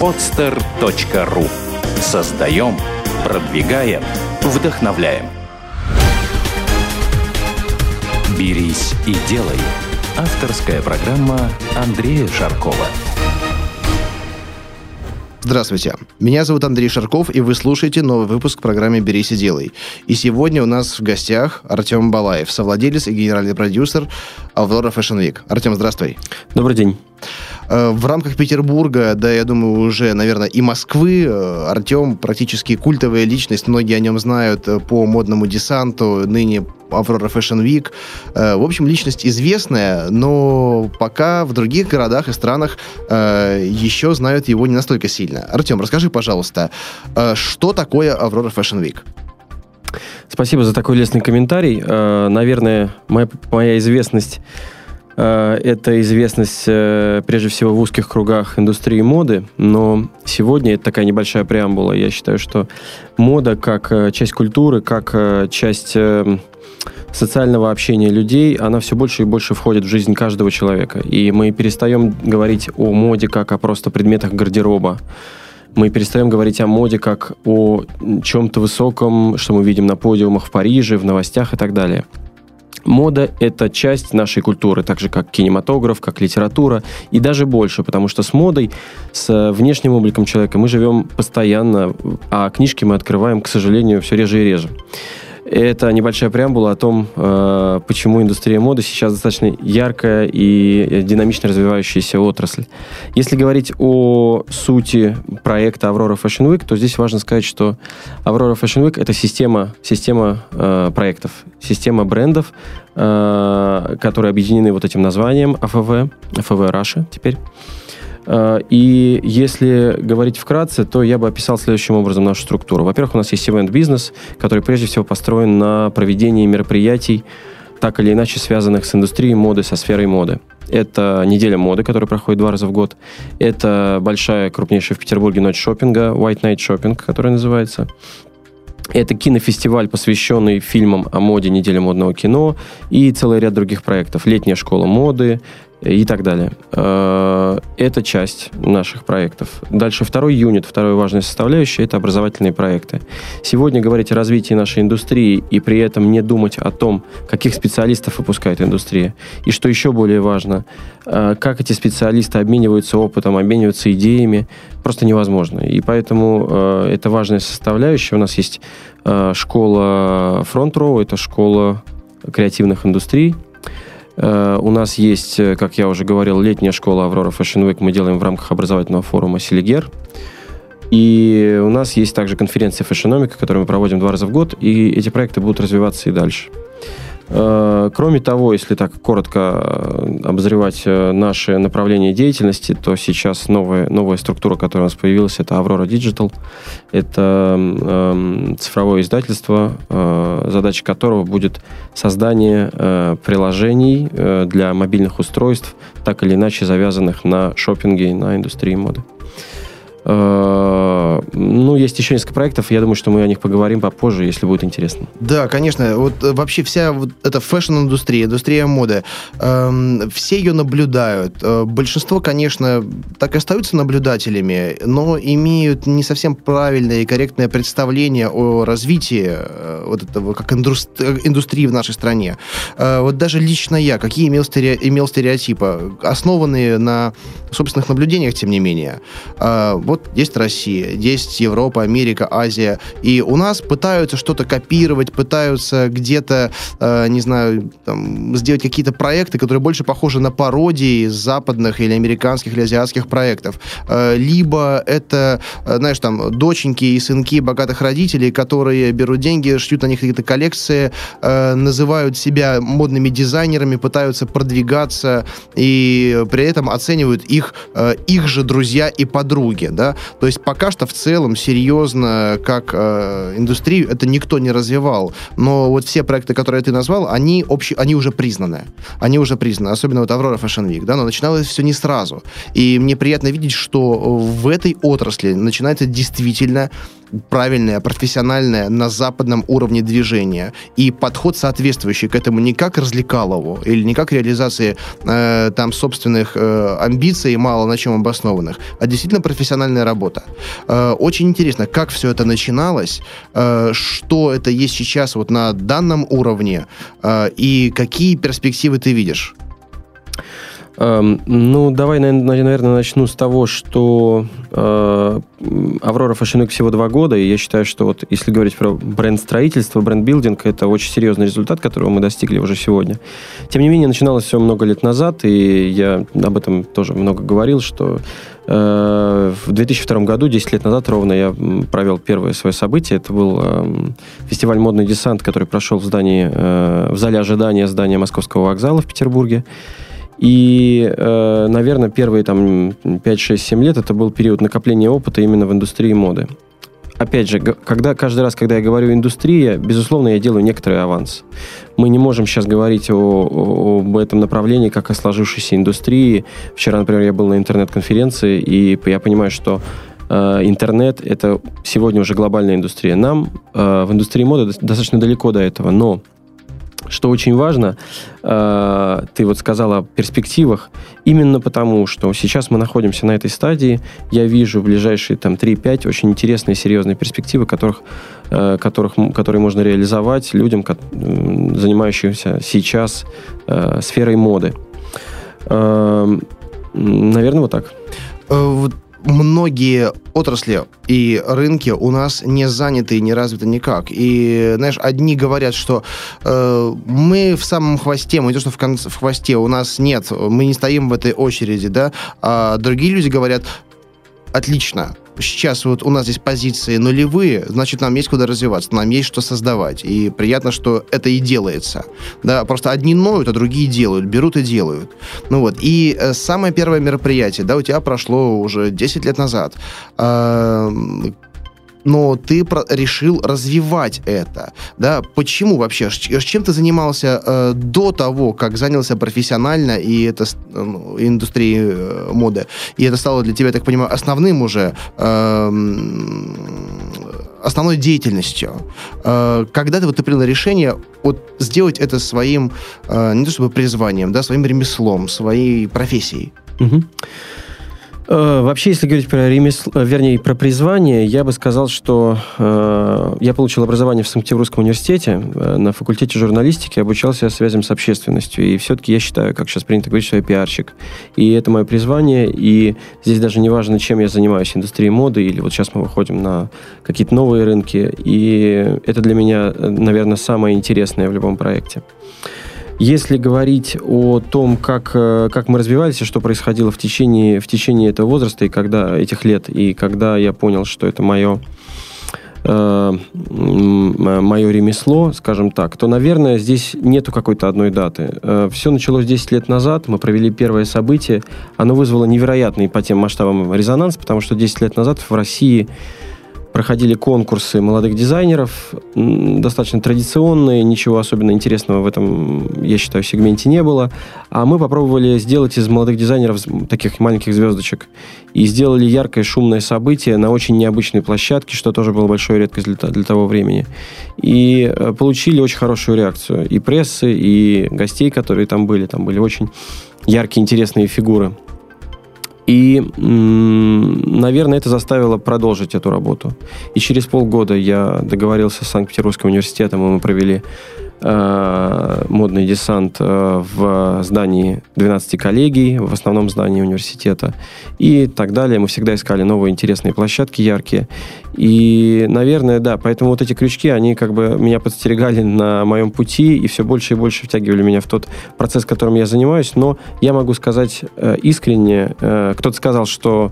podster.ru Создаем, продвигаем, вдохновляем. «Берись и делай» – авторская программа Андрея Шаркова. Здравствуйте. Меня зовут Андрей Шарков, и вы слушаете новый выпуск программы «Берись и делай». И сегодня у нас в гостях Артем Балаев, совладелец и генеральный продюсер Аврора Fashion Week. Артем, здравствуй. Добрый день. Э, в рамках Петербурга, да, я думаю, уже, наверное, и Москвы, э, Артем практически культовая личность, многие о нем знают э, по модному десанту, ныне Аврора Fashion Week. В общем, личность известная, но пока в других городах и странах еще знают его не настолько сильно. Артем, расскажи, пожалуйста, что такое Аврора Fashion Week? Спасибо за такой лестный комментарий. Наверное, моя, моя известность это известность э, прежде всего в узких кругах индустрии моды, но сегодня это такая небольшая преамбула. Я считаю, что мода как э, часть культуры, как часть социального общения людей, она все больше и больше входит в жизнь каждого человека. И мы перестаем говорить о моде как о просто предметах гардероба. Мы перестаем говорить о моде как о чем-то высоком, что мы видим на подиумах в Париже, в новостях и так далее. Мода — это часть нашей культуры, так же как кинематограф, как литература, и даже больше, потому что с модой, с внешним обликом человека мы живем постоянно, а книжки мы открываем, к сожалению, все реже и реже. Это небольшая преамбула о том, э, почему индустрия моды сейчас достаточно яркая и динамично развивающаяся отрасль. Если говорить о сути проекта Aurora Fashion Week, то здесь важно сказать, что Aurora Fashion Week — это система, система э, проектов, система брендов, э, которые объединены вот этим названием АФВ, АФВ Раша теперь. Э, и если говорить вкратце, то я бы описал следующим образом нашу структуру. Во-первых, у нас есть event-бизнес, который прежде всего построен на проведении мероприятий, так или иначе связанных с индустрией моды, со сферой моды. Это неделя моды, которая проходит два раза в год. Это большая, крупнейшая в Петербурге ночь шопинга, White Night Shopping, которая называется. Это кинофестиваль, посвященный фильмам о моде, неделе модного кино и целый ряд других проектов. Летняя школа моды, и так далее. Э, это часть наших проектов. Дальше второй юнит, вторая важная составляющая – это образовательные проекты. Сегодня говорить о развитии нашей индустрии и при этом не думать о том, каких специалистов выпускает индустрия. И что еще более важно, э, как эти специалисты обмениваются опытом, обмениваются идеями, просто невозможно. И поэтому э, это важная составляющая. У нас есть школа Front Row, это школа креативных индустрий, у нас есть, э, как я уже говорил, летняя школа Аврора Fashion Week. Мы делаем в рамках образовательного форума Селигер. И у нас есть также конференция фэшономика, которую мы проводим два раза в год, и эти проекты будут развиваться и дальше. Э, кроме того, если так коротко э, обозревать э, наши направления деятельности, то сейчас новая, новая структура, которая у нас появилась, это Aurora Digital. Это э, цифровое издательство, э, задача которого будет создание э, приложений э, для мобильных устройств, так или иначе завязанных на шопинге и на индустрии моды. Ну, есть еще несколько проектов, я думаю, что мы о них поговорим попозже, если будет интересно. Да, конечно. Вот э, вообще вся вот эта fashion-индустрия, индустрия моды, эм, все ее наблюдают. Э, большинство, конечно, так и остаются наблюдателями, но имеют не совсем правильное и корректное представление о развитии э, вот этого как индустри- индустрии в нашей стране. Э, вот даже лично я, какие имел, стере- имел стереотипы, основанные на собственных наблюдениях, тем не менее. Э, вот есть Россия, есть Европа, Америка, Азия, и у нас пытаются что-то копировать, пытаются где-то, э, не знаю, там, сделать какие-то проекты, которые больше похожи на пародии западных или американских или азиатских проектов. Э, либо это, э, знаешь, там, доченьки и сынки богатых родителей, которые берут деньги, шьют на них какие-то коллекции, э, называют себя модными дизайнерами, пытаются продвигаться и при этом оценивают их, э, их же друзья и подруги, да, да, то есть пока что в целом серьезно как э, индустрию это никто не развивал, но вот все проекты, которые ты назвал, они общие, они уже признаны, они уже признаны, особенно вот Аврора Fashion Week, да, но начиналось все не сразу, и мне приятно видеть, что в этой отрасли начинается действительно правильное, профессиональное на западном уровне движения. И подход соответствующий к этому не как развлекалову или не как реализации э, там собственных э, амбиций, мало на чем обоснованных, а действительно профессиональная работа. Э, очень интересно, как все это начиналось, э, что это есть сейчас вот на данном уровне э, и какие перспективы ты видишь? Эм, ну, давай, наверное, начну с того, что э, Аврора Week всего два года, и я считаю, что вот если говорить про бренд-строительство, бренд-билдинг, это очень серьезный результат, которого мы достигли уже сегодня. Тем не менее, начиналось все много лет назад, и я об этом тоже много говорил, что э, в 2002 году, 10 лет назад ровно, я провел первое свое событие. Это был э, фестиваль «Модный десант», который прошел в здании, э, в зале ожидания здания Московского вокзала в Петербурге. И, э, наверное, первые там 5-6-7 лет это был период накопления опыта именно в индустрии моды. Опять же, когда, каждый раз, когда я говорю индустрия, безусловно, я делаю некоторый аванс. Мы не можем сейчас говорить о, о, об этом направлении как о сложившейся индустрии. Вчера, например, я был на интернет-конференции, и я понимаю, что э, интернет – это сегодня уже глобальная индустрия. Нам э, в индустрии моды достаточно далеко до этого, но что очень важно, э, ты вот сказала о перспективах, именно потому, что сейчас мы находимся на этой стадии, я вижу в ближайшие там 3-5 очень интересные, серьезные перспективы, которых, э, которых, которые можно реализовать людям, занимающимся сейчас э, сферой моды. Наверное, вот так. Вот многие отрасли и рынки у нас не заняты и не развиты никак. И, знаешь, одни говорят, что э, мы в самом хвосте, мы не то, что в, конце, в хвосте, у нас нет, мы не стоим в этой очереди, да, а другие люди говорят, отлично, сейчас вот у нас здесь позиции нулевые, значит, нам есть куда развиваться, нам есть что создавать. И приятно, что это и делается. Да, просто одни ноют, а другие делают, берут и делают. Ну вот. И э, самое первое мероприятие, да, у тебя прошло уже 10 лет назад. Но ты про- решил развивать это, да? Почему вообще? Чем ты занимался э, до того, как занялся профессионально и это э, индустрией э, моды? И это стало для тебя, я так понимаю, основным уже э, основной деятельностью. Э, когда ты вот ты принял решение вот сделать это своим э, не то чтобы призванием, да, своим ремеслом, своей профессией? Угу. Э, вообще, если говорить про ремесло, э, вернее, про призвание, я бы сказал, что э, я получил образование в Санкт-Петербургском университете э, на факультете журналистики, обучался связям с общественностью. И все-таки я считаю, как сейчас принято говорить, что я пиарщик. И это мое призвание. И здесь даже не важно, чем я занимаюсь, индустрией моды, или вот сейчас мы выходим на какие-то новые рынки. И это для меня, э, наверное, самое интересное в любом проекте. Если говорить о том, как, э, как мы развивались и что происходило в течение, в течение этого возраста и когда этих лет, и когда я понял, что это мое э, мое ремесло, скажем так, то, наверное, здесь нету какой-то одной даты. Э, Все началось 10 лет назад, мы провели первое событие, оно вызвало невероятный по тем масштабам резонанс, потому что 10 лет назад в России проходили конкурсы молодых дизайнеров, достаточно традиционные, ничего особенно интересного в этом, я считаю, сегменте не было. А мы попробовали сделать из молодых дизайнеров таких маленьких звездочек. И сделали яркое, шумное событие на очень необычной площадке, что тоже было большой редкость для, для того времени. И э, получили очень хорошую реакцию. И прессы, и гостей, которые там были. Там были очень яркие, интересные фигуры. И, наверное, это заставило продолжить эту работу. И через полгода я договорился с Санкт-Петербургским университетом, и мы провели Э, модный десант э, в здании 12 коллегий, в основном здании университета и так далее. Мы всегда искали новые интересные площадки, яркие. И, наверное, да, поэтому вот эти крючки, они как бы меня подстерегали на моем пути и все больше и больше втягивали меня в тот процесс, которым я занимаюсь. Но я могу сказать э, искренне, кто-то сказал, что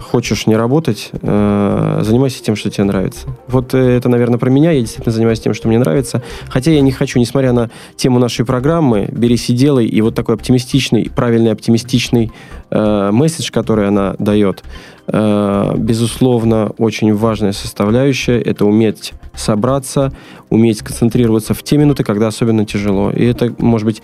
хочешь не работать, э, занимайся тем, что тебе нравится. Вот э, это, наверное, про меня. Я действительно занимаюсь тем, что мне нравится. Хотя я не хочу, несмотря на тему нашей программы, берись и делай, и вот такой оптимистичный, правильный оптимистичный э, месседж, который она дает, безусловно, очень важная составляющая. Это уметь собраться, уметь концентрироваться в те минуты, когда особенно тяжело. И это, может быть,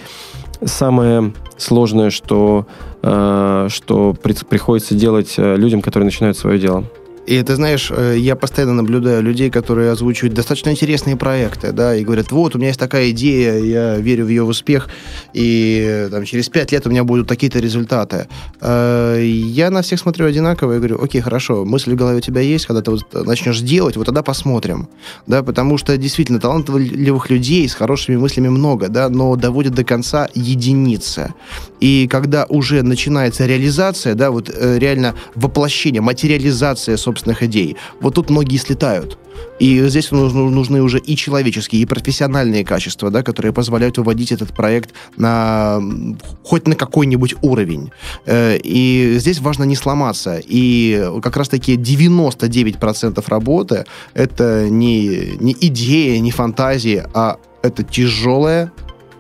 самое сложное, что, э, что при, приходится делать э, людям, которые начинают свое дело. И ты знаешь, э, я постоянно наблюдаю людей, которые озвучивают достаточно интересные проекты, да, и говорят, вот, у меня есть такая идея, я верю в ее успех, и там, через пять лет у меня будут такие-то результаты. Э, я на всех смотрю одинаково и говорю, окей, хорошо, мысль в голове у тебя есть, когда ты вот начнешь делать, вот тогда посмотрим, да, потому что действительно талантливых людей с хорошими мыслями много, да, но доводят до конца единицы. И когда уже начинается реализация, да, вот э, реально воплощение, материализация собственных идей, вот тут многие слетают. И здесь нужны, уже и человеческие, и профессиональные качества, да, которые позволяют выводить этот проект на хоть на какой-нибудь уровень. Э, и здесь важно не сломаться. И как раз-таки 99% работы — это не, не идея, не фантазия, а это тяжелая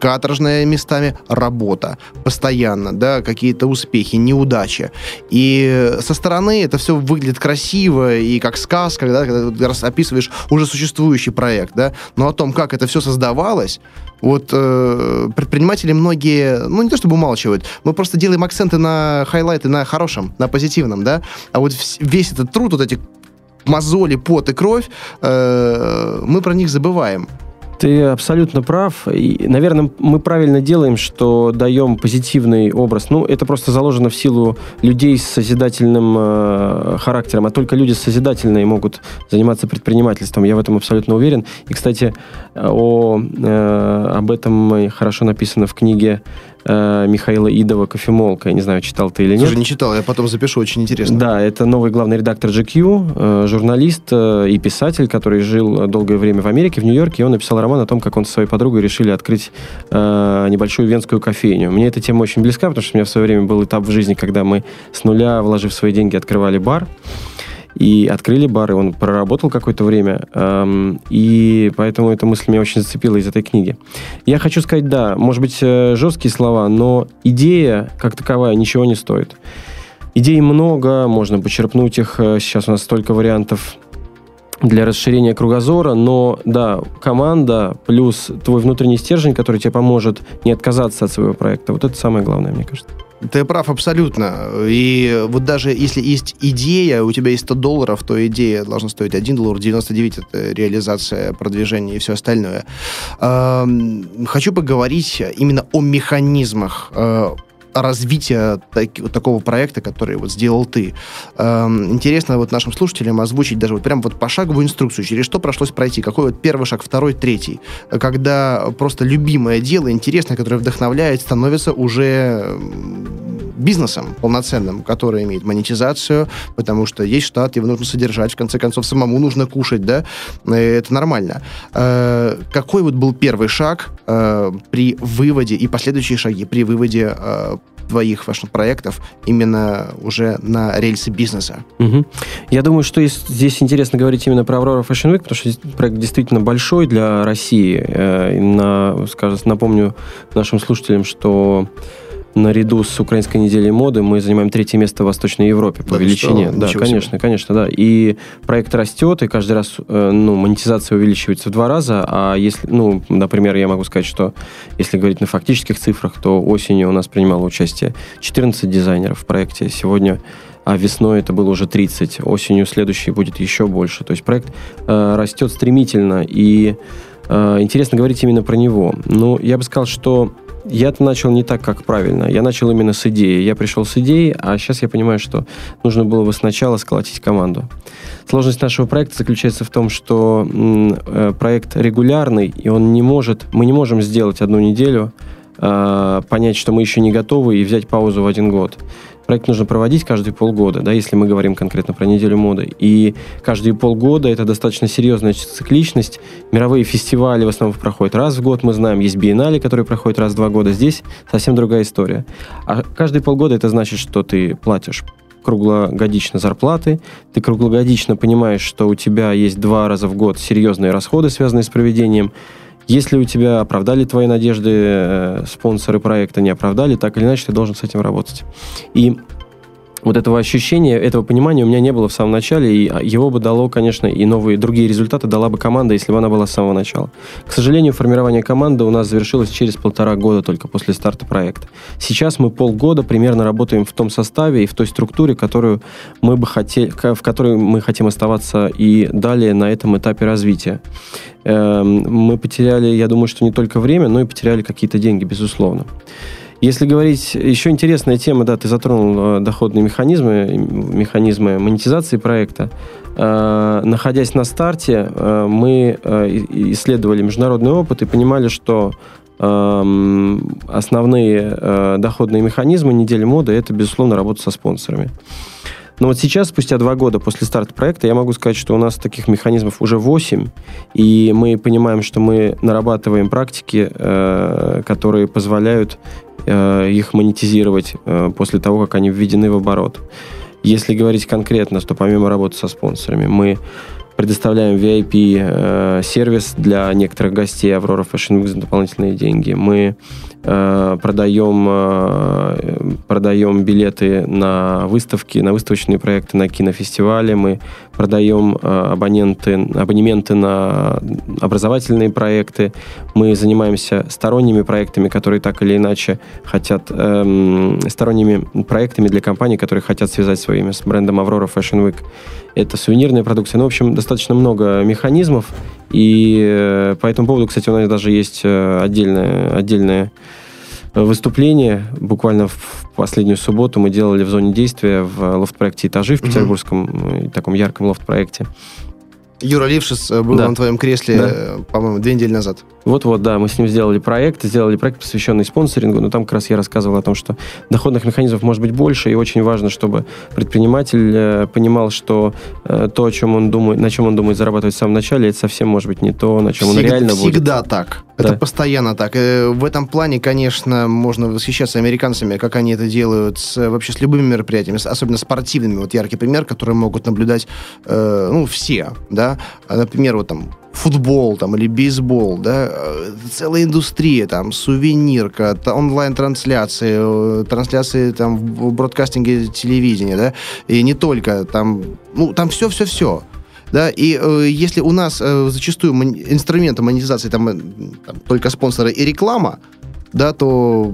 каторжная местами работа, постоянно, да, какие-то успехи, неудачи. И со стороны это все выглядит красиво и как сказка, да, когда ты описываешь уже существующий проект, да, но о том, как это все создавалось, вот э, предприниматели многие, ну не то чтобы умалчивают, мы просто делаем акценты на хайлайты, на хорошем, на позитивном, да, а вот весь этот труд, вот эти мозоли, пот и кровь, э, мы про них забываем. Ты абсолютно прав. И, наверное, мы правильно делаем, что даем позитивный образ. Ну, это просто заложено в силу людей с созидательным э, характером, а только люди созидательные могут заниматься предпринимательством. Я в этом абсолютно уверен. И, кстати, о, э, об этом хорошо написано в книге э, Михаила Идова «Кофемолка». Я не знаю, читал ты или нет. Слушай, не читал, я потом запишу, очень интересно. Да, это новый главный редактор GQ, э, журналист э, и писатель, который жил долгое время в Америке, в Нью-Йорке, и он написал роман о том, как он со своей подругой решили открыть э, небольшую венскую кофейню. Мне эта тема очень близка, потому что у меня в свое время был этап в жизни, когда мы с нуля, вложив свои деньги, открывали бар и открыли бар, и он проработал какое-то время, эм, и поэтому эта мысль меня очень зацепила из этой книги. Я хочу сказать, да, может быть, э, жесткие слова, но идея, как таковая, ничего не стоит. Идей много, можно почерпнуть их, э, сейчас у нас столько вариантов для расширения кругозора, но да, команда плюс твой внутренний стержень, который тебе поможет не отказаться от своего проекта, вот это самое главное, мне кажется. Ты прав абсолютно. И вот даже если есть идея, у тебя есть 100 долларов, то идея должна стоить 1 доллар, 99 это реализация, продвижение и все остальное. Хочу поговорить именно о механизмах э, развития так, такого проекта, который вот сделал ты. Эм, интересно вот нашим слушателям озвучить даже вот прям вот пошаговую инструкцию, через что пришлось пройти, какой вот первый шаг, второй, третий, когда просто любимое дело, интересное, которое вдохновляет, становится уже бизнесом полноценным, который имеет монетизацию, потому что есть штат, его нужно содержать, в конце концов, самому нужно кушать, да, это нормально. Э, какой вот был первый шаг э, при выводе и последующие шаги при выводе э, твоих ваших проектов именно уже на рельсы бизнеса. Угу. Я думаю, что здесь интересно говорить именно про Aurora Fashion Week, потому что проект действительно большой для России. На, скажем, напомню нашим слушателям, что наряду с Украинской неделей моды мы занимаем третье место в Восточной Европе по да, величине. Что? Да, Ничего конечно, себе. конечно, да. И проект растет, и каждый раз э, ну, монетизация увеличивается в два раза. А если, ну, например, я могу сказать, что если говорить на фактических цифрах, то осенью у нас принимало участие 14 дизайнеров в проекте. Сегодня а весной это было уже 30, осенью следующей будет еще больше. То есть проект э, растет стремительно, и интересно говорить именно про него. Ну, я бы сказал, что я начал не так, как правильно. Я начал именно с идеи. Я пришел с идеей, а сейчас я понимаю, что нужно было бы сначала сколотить команду. Сложность нашего проекта заключается в том, что э, проект регулярный, и он не может, мы не можем сделать одну неделю, э, понять, что мы еще не готовы, и взять паузу в один год. Проект нужно проводить каждые полгода, да, если мы говорим конкретно про неделю моды. И каждые полгода это достаточно серьезная цикличность. Мировые фестивали в основном проходят раз в год, мы знаем. Есть биеннале, которые проходят раз в два года. Здесь совсем другая история. А каждые полгода это значит, что ты платишь круглогодично зарплаты, ты круглогодично понимаешь, что у тебя есть два раза в год серьезные расходы, связанные с проведением если у тебя оправдали твои надежды э, спонсоры проекта, не оправдали, так или иначе ты должен с этим работать. И вот этого ощущения, этого понимания у меня не было в самом начале, и его бы дало, конечно, и новые другие результаты дала бы команда, если бы она была с самого начала. К сожалению, формирование команды у нас завершилось через полтора года только после старта проекта. Сейчас мы полгода примерно работаем в том составе и в той структуре, которую мы бы хотели, в которой мы хотим оставаться и далее на этом этапе развития. Эм, мы потеряли, я думаю, что не только время, но и потеряли какие-то деньги, безусловно. Если говорить, еще интересная тема, да, ты затронул э, доходные механизмы, механизмы монетизации проекта. Э, находясь на старте, э, мы исследовали международный опыт и понимали, что эм, основные доходные механизмы недели моды это, безусловно, работа со спонсорами. Но вот сейчас, спустя два года после старта проекта, я могу сказать, что у нас таких механизмов уже 8, и мы понимаем, что мы нарабатываем практики, которые позволяют их монетизировать э, после того, как они введены в оборот. Если говорить конкретно, что помимо работы со спонсорами, мы предоставляем VIP-сервис для некоторых гостей Aurora Fashion Week за дополнительные деньги. Мы Э, продаем, э, продаем билеты на выставки, на выставочные проекты, на кинофестивали, мы продаем э, абоненты, абонементы на образовательные проекты, мы занимаемся сторонними проектами, которые так или иначе хотят, эм, сторонними проектами для компаний, которые хотят связать свое имя с брендом Aurora Fashion Week. Это сувенирная продукция. Ну, в общем, достаточно много механизмов, и э, по этому поводу, кстати, у нас даже есть э, отдельное, отдельное выступление. Буквально в последнюю субботу мы делали в зоне действия в лофт-проекте «Этажи» в Петербургском, mm-hmm. таком ярком лофт-проекте. Юра Лившиц был да. на твоем кресле, да. по-моему, две недели назад. Вот-вот, да, мы с ним сделали проект, сделали проект, посвященный спонсорингу, но там как раз я рассказывал о том, что доходных механизмов может быть больше, и очень важно, чтобы предприниматель э, понимал, что э, то, о чем он думает, на чем он думает зарабатывать в самом начале, это совсем может быть не то, на чем всегда, он реально будет. Всегда так. Да. Это постоянно так. Э, в этом плане, конечно, можно восхищаться американцами, как они это делают с, вообще с любыми мероприятиями, особенно спортивными. Вот яркий пример, который могут наблюдать э, ну, все, да. Например, вот там футбол там, или бейсбол, да, целая индустрия, там, сувенирка, онлайн-трансляции, э, трансляции там в бродкастинге телевидения, да, и не только, там, ну, там все-все-все. Да, и э, если у нас э, зачастую инструменты монетизации там, э, там только спонсоры и реклама, да, то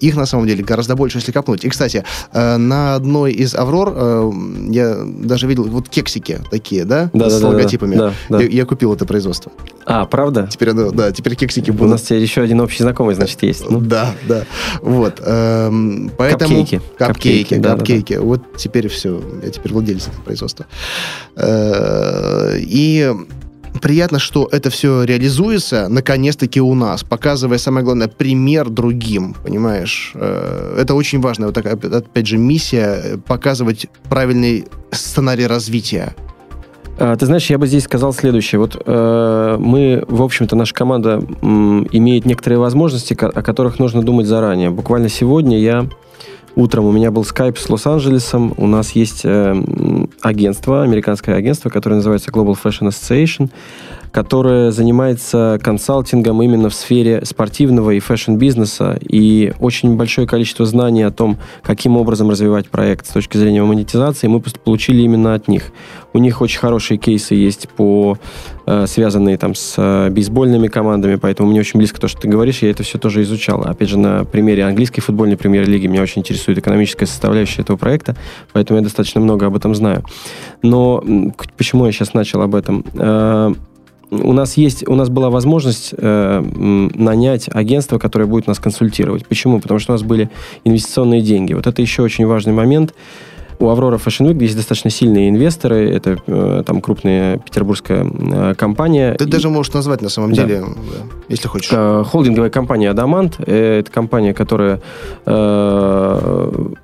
их на самом деле гораздо больше, если копнуть. И, кстати, э, на одной из Аврор э, я даже видел вот кексики такие, да, да с да, логотипами. Да, да. Я, я купил это производство. А, правда? Теперь оно, да, теперь кексики будут. У нас теперь еще один общий знакомый, значит, есть. Ну. Да, да. Вот. Эм, поэтому... Капкейки. Капкейки, капкейки. Да, капкейки. Да, да. Вот теперь все. Я теперь владелец этого производства. Э, и приятно, что это все реализуется наконец-таки у нас, показывая, самое главное, пример другим, понимаешь? Э, это очень важно. Вот такая, опять же, миссия э, показывать правильный сценарий развития. А, ты знаешь, я бы здесь сказал следующее. Вот э, мы, в общем-то, наша команда э, имеет некоторые возможности, о которых нужно думать заранее. Буквально сегодня я утром у меня был скайп с Лос-Анджелесом. У нас есть э, агентство, американское агентство, которое называется Global Fashion Association которая занимается консалтингом именно в сфере спортивного и fashion-бизнеса, и очень большое количество знаний о том, каким образом развивать проект с точки зрения монетизации, мы получили именно от них. У них очень хорошие кейсы есть по э, связанные там с э, бейсбольными командами, поэтому мне очень близко то, что ты говоришь, я это все тоже изучал. Опять же, на примере английской футбольной премьер-лиги меня очень интересует экономическая составляющая этого проекта, поэтому я достаточно много об этом знаю. Но почему я сейчас начал об этом? У нас есть, у нас была возможность э, нанять агентство, которое будет нас консультировать. Почему? Потому что у нас были инвестиционные деньги. Вот это еще очень важный момент у Aurora Fashion Week есть достаточно сильные инвесторы. Это э, там крупная петербургская э, компания. Ты и... даже можешь назвать на самом да. деле, если хочешь. Э, холдинговая компания Адамант. Это компания, которая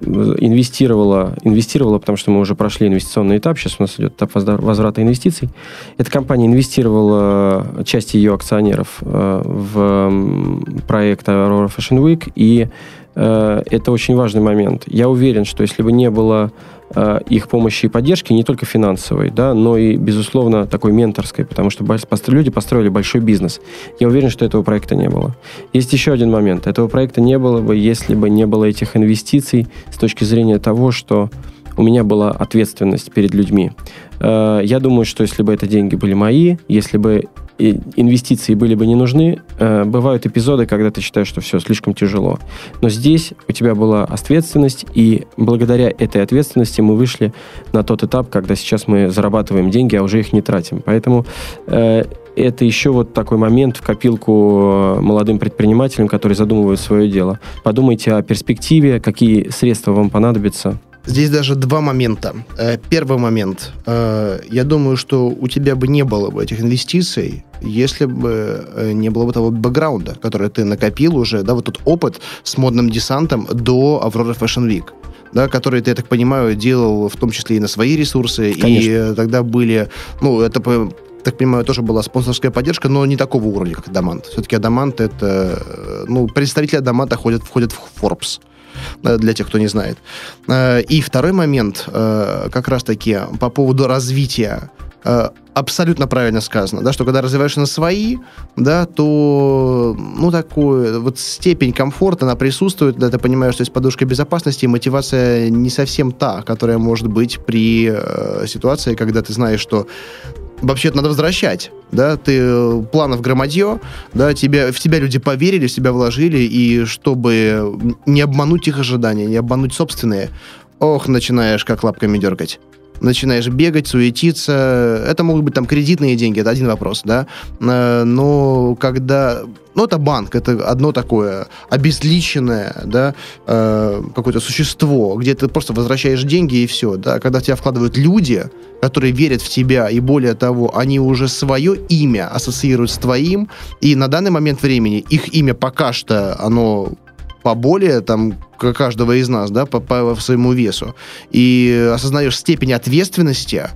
инвестировала, инвестировала, потому что мы уже прошли инвестиционный этап. Сейчас у нас идет этап возврата инвестиций. Эта компания инвестировала часть ее акционеров в проект Aurora Fashion Week и Э, это очень важный момент. Я уверен, что если бы не было э, их помощи и поддержки, не только финансовой, да, но и, безусловно, такой менторской, потому что люди построили большой бизнес. Я уверен, что этого проекта не было. Есть еще один момент. Этого проекта не было бы, если бы не было этих инвестиций с точки зрения того, что у меня была ответственность перед людьми. Э, я думаю, что если бы это деньги были мои, если бы инвестиции были бы не нужны, э, бывают эпизоды, когда ты считаешь, что все, слишком тяжело. Но здесь у тебя была ответственность, и благодаря этой ответственности мы вышли на тот этап, когда сейчас мы зарабатываем деньги, а уже их не тратим. Поэтому э, это еще вот такой момент в копилку молодым предпринимателям, которые задумывают свое дело. Подумайте о перспективе, какие средства вам понадобятся, Здесь даже два момента. Э, первый момент. Э, я думаю, что у тебя бы не было бы этих инвестиций, если бы э, не было бы того бэкграунда, который ты накопил уже, да, вот тот опыт с модным десантом до Авроры Fashion Week да, который ты, я так понимаю, делал в том числе и на свои ресурсы, Конечно. и тогда были, ну, это так понимаю, тоже была спонсорская поддержка, но не такого уровня, как Адамант. Все-таки Адамант это, ну, представители Адаманта ходят, входят в Forbes. Э, для тех, кто не знает. Э, и второй момент, э, как раз-таки по поводу развития абсолютно правильно сказано, да, что когда развиваешься на свои, да, то, ну, такую вот степень комфорта, она присутствует, да, ты понимаешь, что есть подушка безопасности, и мотивация не совсем та, которая может быть при э, ситуации, когда ты знаешь, что вообще-то надо возвращать, да, ты э, планов громадье, да, тебя, в тебя люди поверили, в себя вложили, и чтобы не обмануть их ожидания, не обмануть собственные, ох, начинаешь как лапками дергать начинаешь бегать, суетиться. Это могут быть там кредитные деньги, это один вопрос, да. Э, но когда ну, это банк, это одно такое обезличенное, да, э, какое-то существо, где ты просто возвращаешь деньги и все, да. Когда в тебя вкладывают люди, которые верят в тебя, и более того, они уже свое имя ассоциируют с твоим, и на данный момент времени их имя пока что, оно поболее там каждого из нас, да, по, по своему весу, и осознаешь степень ответственности,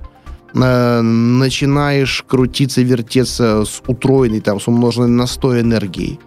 э, начинаешь крутиться, вертеться с утроенной, там, с умноженной на 100 энергией.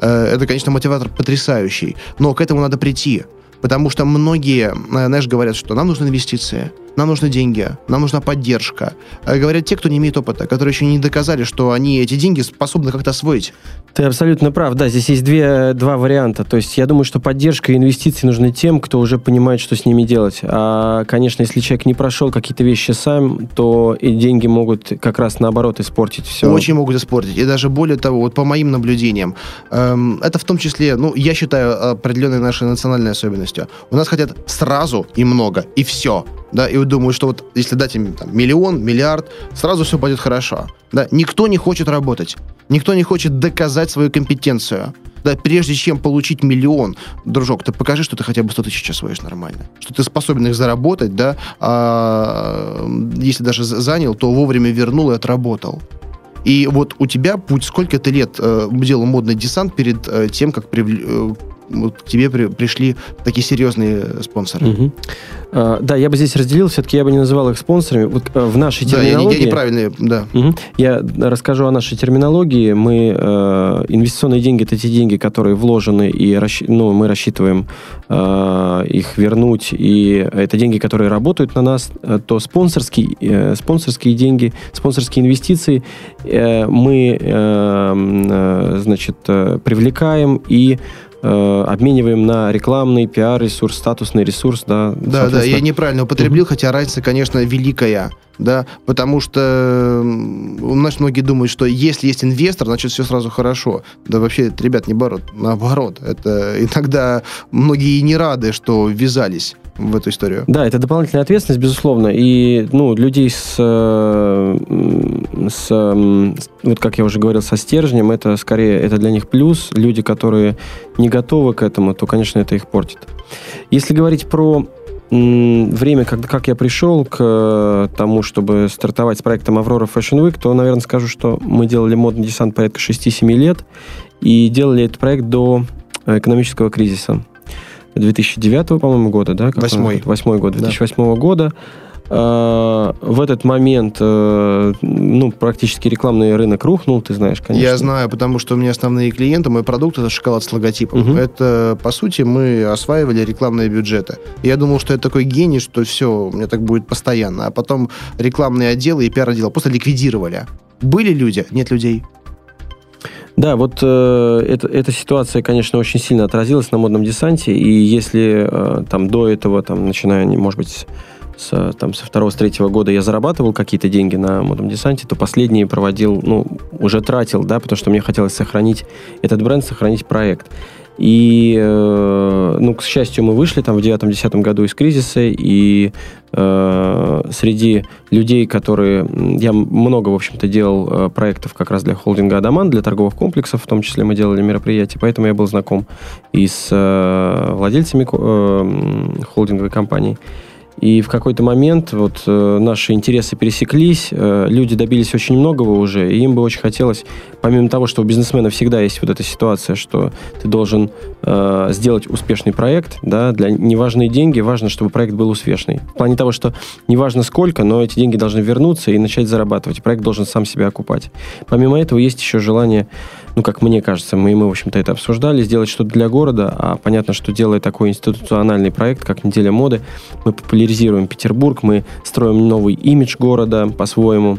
Э, это, конечно, мотиватор потрясающий, но к этому надо прийти. Потому что многие, э, знаешь, говорят, что нам нужны инвестиции, нам нужны деньги, нам нужна поддержка. Э, говорят те, кто не имеет опыта, которые еще не доказали, что они эти деньги способны как-то освоить. Ты абсолютно прав. Да, здесь есть две, два варианта. То есть я думаю, что поддержка и инвестиции нужны тем, кто уже понимает, что с ними делать. А, конечно, если человек не прошел какие-то вещи сам, то и деньги могут как раз наоборот испортить все. Очень могут испортить. И даже более того, вот по моим наблюдениям, эм, это в том числе, ну, я считаю, определенной нашей национальной особенностью. У нас хотят сразу и много, и все да, и вот думаю, что вот если дать им там, миллион, миллиард, сразу все пойдет хорошо. Да, никто не хочет работать, никто не хочет доказать свою компетенцию. Да, прежде чем получить миллион, дружок, ты покажи, что ты хотя бы 100 тысяч освоишь нормально. Что ты способен их заработать, да, а, если даже занял, то вовремя вернул и отработал. И вот у тебя путь, сколько ты лет э, делал модный десант перед э, тем, как привл... э, вот к тебе при, пришли такие серьезные спонсоры. Угу. А, да, я бы здесь разделил, все-таки я бы не называл их спонсорами. Вот а, в нашей терминологии... Да, я, я неправильно, да. Угу. Я расскажу о нашей терминологии. Мы э, инвестиционные деньги это те деньги, которые вложены и расщ... ну, мы рассчитываем э, их вернуть, и это деньги, которые работают на нас. То спонсорские, э, спонсорские деньги, спонсорские инвестиции э, мы э, э, значит э, привлекаем и Э, обмениваем на рекламный пиар-ресурс, статусный ресурс, да. Да, да, я неправильно употребил, угу. хотя разница, конечно, великая, да, потому что у нас многие думают, что если есть инвестор, значит все сразу хорошо. Да вообще, ребят, не наоборот, наоборот. Это иногда многие не рады, что ввязались в эту историю. Да, это дополнительная ответственность, безусловно. И ну, людей с, э, с, вот как я уже говорил, со стержнем, это скорее это для них плюс. Люди, которые не готовы к этому, то, конечно, это их портит. Если говорить про время, как, как я пришел к э, тому, чтобы стартовать с проектом Аврора Fashion Week, то, наверное, скажу, что мы делали модный десант порядка 6-7 лет и делали этот проект до экономического кризиса. 2009, по-моему, года, да? Восьмой. Восьмой год, 2008 да. года. э, в этот момент э, ну, практически рекламный рынок рухнул, ты знаешь, конечно. Я знаю, потому что у меня основные клиенты, мой продукт это шоколад с логотипом. Угу. Это, по сути, мы осваивали рекламные бюджеты. Я думал, что это такой гений, что все, у меня так будет постоянно. А потом рекламные отделы и пиар-отделы просто ликвидировали. Были люди, нет людей. Да, вот э, это, эта ситуация, конечно, очень сильно отразилась на модном десанте, и если э, там до этого, там, начиная, может быть, с, там, со второго, с третьего года я зарабатывал какие-то деньги на модном десанте, то последние проводил, ну, уже тратил, да, потому что мне хотелось сохранить этот бренд, сохранить проект. И, э, ну, к счастью, мы вышли там в девятом-десятом году из кризиса, и э, среди людей, которые... Я много, в общем-то, делал э, проектов как раз для холдинга «Адаман», для торговых комплексов, в том числе мы делали мероприятия, поэтому я был знаком и с э, владельцами э, холдинговой компании. И в какой-то момент вот э, наши интересы пересеклись, э, люди добились очень многого уже, и им бы очень хотелось, помимо того, что у бизнесмена всегда есть вот эта ситуация, что ты должен э, сделать успешный проект, да, для неважные деньги, важно, чтобы проект был успешный. В плане того, что неважно сколько, но эти деньги должны вернуться и начать зарабатывать. Проект должен сам себя окупать. Помимо этого есть еще желание ну, как мне кажется, мы, мы в общем-то, это обсуждали, сделать что-то для города, а понятно, что делая такой институциональный проект, как «Неделя моды», мы популяризируем Петербург, мы строим новый имидж города по-своему,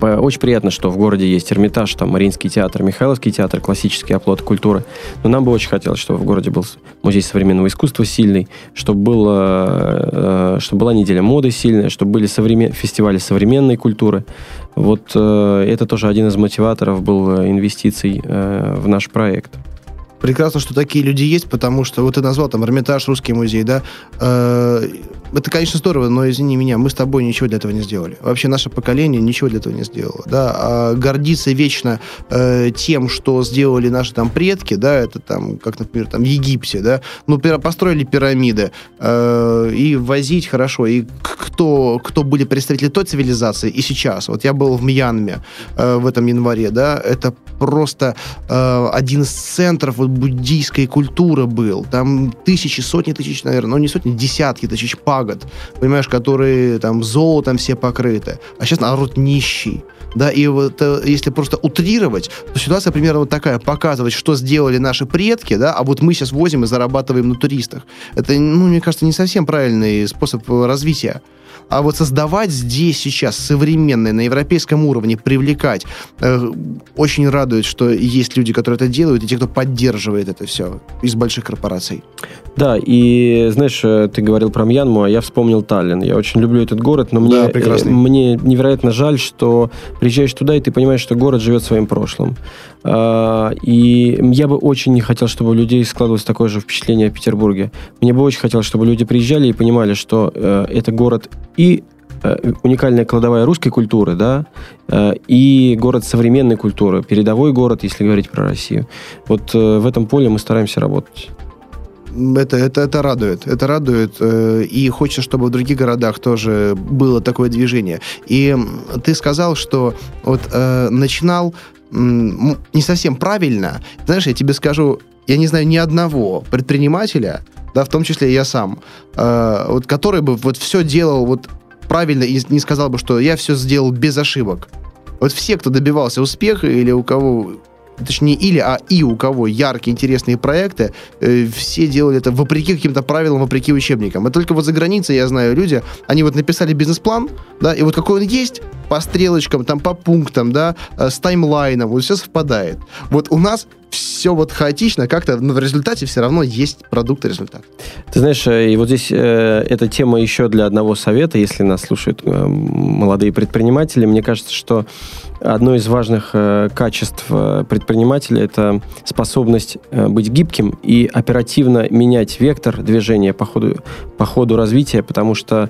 очень приятно, что в городе есть Эрмитаж, там Мариинский театр, Михайловский театр, классический оплот культуры. Но нам бы очень хотелось, чтобы в городе был музей современного искусства сильный, чтобы, было, э, чтобы была неделя моды сильная, чтобы были современ... фестивали современной культуры. Вот э, это тоже один из мотиваторов был э, инвестиций в наш проект прекрасно, что такие люди есть, потому что вот ты назвал там Эрмитаж, Русский музей, да, это, конечно, здорово, но извини меня, мы с тобой ничего для этого не сделали. Вообще наше поколение ничего для этого не сделало, да, а гордиться вечно э, тем, что сделали наши там предки, да, это там, как, например, там в Египте, да, ну, построили пирамиды, э, и возить хорошо, и кто, кто были представители той цивилизации и сейчас, вот я был в Мьянме э, в этом январе, да, это просто э, один из центров вот буддийской культуры был. Там тысячи, сотни тысяч, наверное, ну не сотни, десятки тысяч пагод, понимаешь, которые там золотом все покрыты. А сейчас народ нищий. Да, и вот э, если просто утрировать, то ситуация примерно вот такая, показывать, что сделали наши предки, да, а вот мы сейчас возим и зарабатываем на туристах. Это, ну, мне кажется, не совсем правильный способ развития. А вот создавать здесь сейчас современное, на европейском уровне, привлекать, э, очень радует, что есть люди, которые это делают, и те, кто поддерживает это все из больших корпораций. Да, и знаешь, э, ты говорил про Мьянму, а я вспомнил Таллин. Я очень люблю этот город, но мне, да, э, мне невероятно жаль, что приезжаешь туда, и ты понимаешь, что город живет своим прошлым. А, и я бы очень не хотел, чтобы у людей складывалось такое же впечатление о Петербурге. Мне бы очень хотелось, чтобы люди приезжали и понимали, что э, это город и э, уникальная кладовая русской культуры, да, э, и город современной культуры, передовой город, если говорить про Россию. Вот в этом поле мы стараемся работать. Это, это, это радует. Это радует. И хочется, чтобы в других городах тоже было такое движение. И ты сказал, что вот э, начинал не совсем правильно. Знаешь, я тебе скажу, я не знаю ни одного предпринимателя, да, в том числе и я сам, э, вот который бы вот все делал вот правильно и не сказал бы, что я все сделал без ошибок. Вот все, кто добивался успеха или у кого точнее, или, а и у кого яркие, интересные проекты, э, все делали это вопреки каким-то правилам, вопреки учебникам. И только вот за границей, я знаю, люди, они вот написали бизнес-план, да, и вот какой он есть, по стрелочкам, там, по пунктам, да, э, с таймлайном, вот все совпадает. Вот у нас все вот хаотично, как-то, но в результате все равно есть продукт и результат. Ты знаешь, э, и вот здесь э, эта тема еще для одного совета, если нас слушают э, молодые предприниматели, мне кажется, что одно из важных э, качеств э, предпринимателя это способность э, быть гибким и оперативно менять вектор движения по ходу, по ходу развития, потому что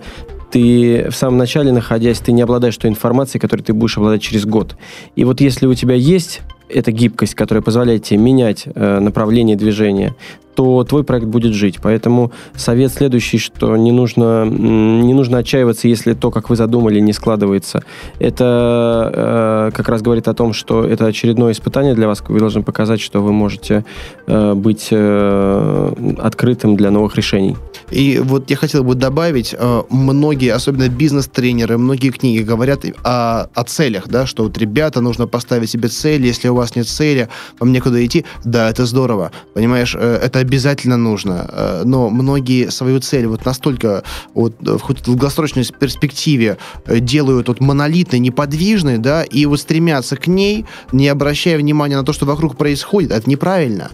ты в самом начале, находясь, ты не обладаешь той информацией, которой ты будешь обладать через год. И вот если у тебя есть эта гибкость, которая позволяет тебе менять э, направление движения, то твой проект будет жить. Поэтому совет следующий, что не нужно, не нужно отчаиваться, если то, как вы задумали, не складывается. Это э, как раз говорит о том, что это очередное испытание для вас. Вы должны показать, что вы можете э, быть э, открытым для новых решений. И вот я хотел бы добавить, э, многие, особенно бизнес-тренеры, многие книги говорят о, о целях, да, что вот, ребята, нужно поставить себе цель, если у вас нет цели, вам некуда идти. Да, это здорово, понимаешь, э, это обязательно нужно, э, но многие свою цель вот настолько вот в долгосрочной перспективе делают вот монолитной, неподвижной, да, и вот стремятся к ней, не обращая внимания на то, что вокруг происходит, это неправильно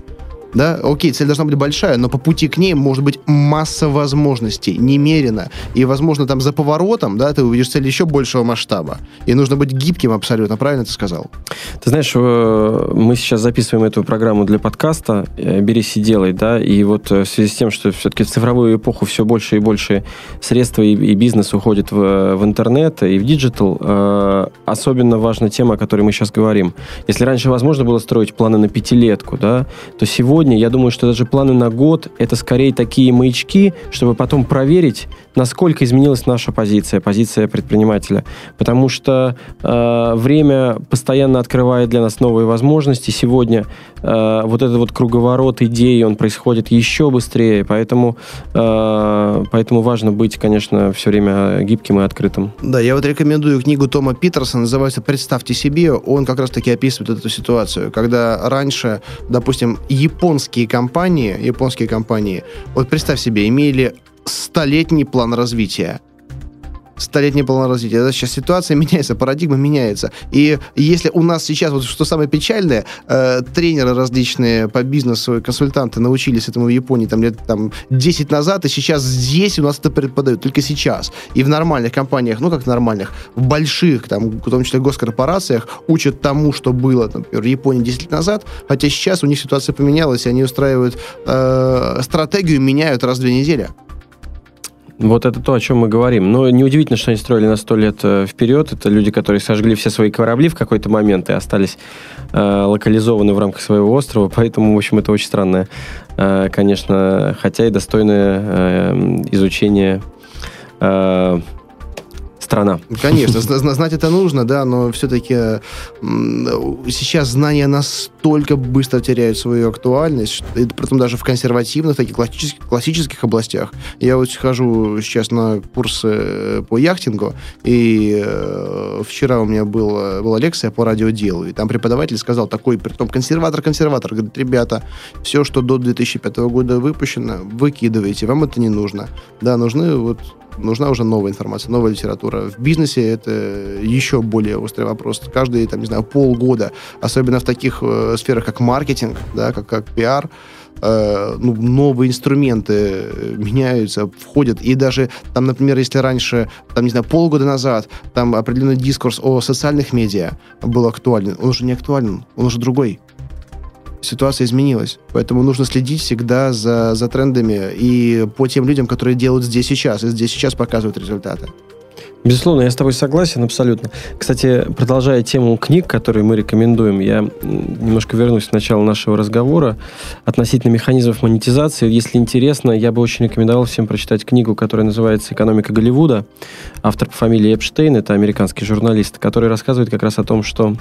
да, окей, цель должна быть большая, но по пути к ней может быть масса возможностей, немерено. И, возможно, там за поворотом, да, ты увидишь цель еще большего масштаба. И нужно быть гибким абсолютно, правильно ты сказал? Ты знаешь, э, мы сейчас записываем эту программу для подкаста э, «Берись и делай», да, и вот э, в связи с тем, что все-таки в цифровую эпоху все больше и больше средства и, бизнес уходит в, в интернет и в digital, особенно важна тема, о которой мы сейчас говорим. Если раньше возможно было строить планы на пятилетку, да, то сегодня сегодня, я думаю, что даже планы на год – это скорее такие маячки, чтобы потом проверить, насколько изменилась наша позиция, позиция предпринимателя. Потому что э, время постоянно открывает для нас новые возможности. Сегодня э, вот этот вот круговорот идей, он происходит еще быстрее. Поэтому, э, поэтому важно быть, конечно, все время гибким и открытым. Да, я вот рекомендую книгу Тома Питерсона, называется «Представьте себе». Он как раз-таки описывает эту ситуацию, когда раньше, допустим, японские компании, японские компании, вот представь себе, имели столетний план развития столетний план развития. Это сейчас ситуация меняется, парадигма меняется. И если у нас сейчас, вот что самое печальное, э, тренеры различные по бизнесу, консультанты научились этому в Японии там лет там, 10 назад, и сейчас здесь у нас это преподают, только сейчас. И в нормальных компаниях, ну как нормальных, в больших, там, в том числе госкорпорациях, учат тому, что было, например, в Японии 10 лет назад, хотя сейчас у них ситуация поменялась, и они устраивают э, стратегию, меняют раз в две недели. Вот это то, о чем мы говорим. Но неудивительно, что они строили на сто лет э, вперед. Это люди, которые сожгли все свои корабли в какой-то момент и остались э, локализованы в рамках своего острова. Поэтому, в общем, это очень странное, э, конечно, хотя и достойное э, изучение э, страна. Конечно, знать это нужно, да, но все-таки сейчас знания настолько быстро теряют свою актуальность, и притом даже в консервативных, таких классических, классических областях. Я вот хожу сейчас на курсы э, по яхтингу, и э, вчера у меня был, была лекция по радиоделу, и там преподаватель сказал такой, притом консерватор-консерватор, говорит, ребята, все, что до 2005 года выпущено, выкидывайте, вам это не нужно. Да, нужны вот нужна уже новая информация, новая литература. В бизнесе это еще более острый вопрос. Каждые, там, не знаю, полгода, особенно в таких э, сферах, как маркетинг, да, как, как пиар, э, ну, новые инструменты меняются, входят. И даже там, например, если раньше, там, не знаю, полгода назад, там определенный дискурс о социальных медиа был актуален, он уже не актуален, он уже другой ситуация изменилась. Поэтому нужно следить всегда за, за трендами и по тем людям, которые делают здесь сейчас, и здесь сейчас показывают результаты. Безусловно, я с тобой согласен абсолютно. Кстати, продолжая тему книг, которые мы рекомендуем, я немножко вернусь к началу нашего разговора относительно механизмов монетизации. Если интересно, я бы очень рекомендовал всем прочитать книгу, которая называется «Экономика Голливуда». Автор по фамилии Эпштейн, это американский журналист, который рассказывает как раз о том, что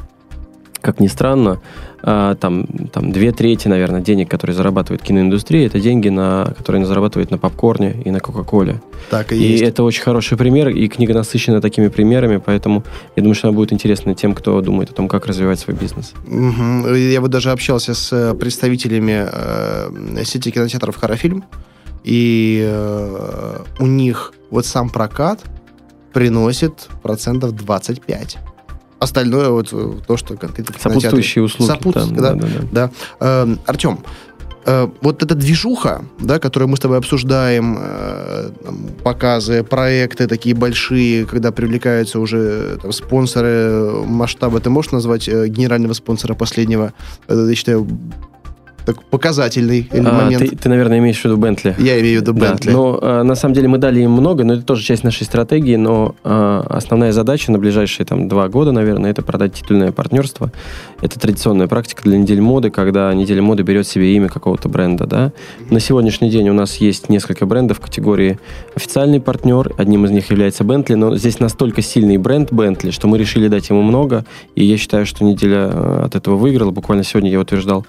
как ни странно, а, там, там две трети, наверное, денег, которые зарабатывает киноиндустрия, это деньги, на, которые она зарабатывает на попкорне и на Кока-Коле. Так и, и есть. это очень хороший пример, и книга насыщена такими примерами, поэтому я думаю, что она будет интересна тем, кто думает о том, как развивать свой бизнес. Угу. Я вот даже общался с э, представителями э, сети кинотеатров «Харафильм», и э, у них вот сам прокат приносит процентов 25. Остальное вот э, то, что конкретно... Сопутствующие услуги. Сопутствующие, да. да, да, да. да. Э, Артем, э, вот эта движуха, да, которую мы с тобой обсуждаем, э, показы, проекты такие большие, когда привлекаются уже там, спонсоры масштаба, ты можешь назвать э, генерального спонсора последнего, э, я считаю, так, показательный а, момент. Ты, ты, наверное, имеешь в виду Бентли. Я имею в виду Бентли. Да, но а, на самом деле мы дали им много, но это тоже часть нашей стратегии, но а, основная задача на ближайшие там два года, наверное, это продать титульное партнерство. Это традиционная практика для недели моды, когда неделя моды берет себе имя какого-то бренда, да. На сегодняшний день у нас есть несколько брендов в категории официальный партнер, одним из них является Бентли, но здесь настолько сильный бренд Бентли, что мы решили дать ему много, и я считаю, что неделя э, от этого выиграла. Буквально сегодня я утверждал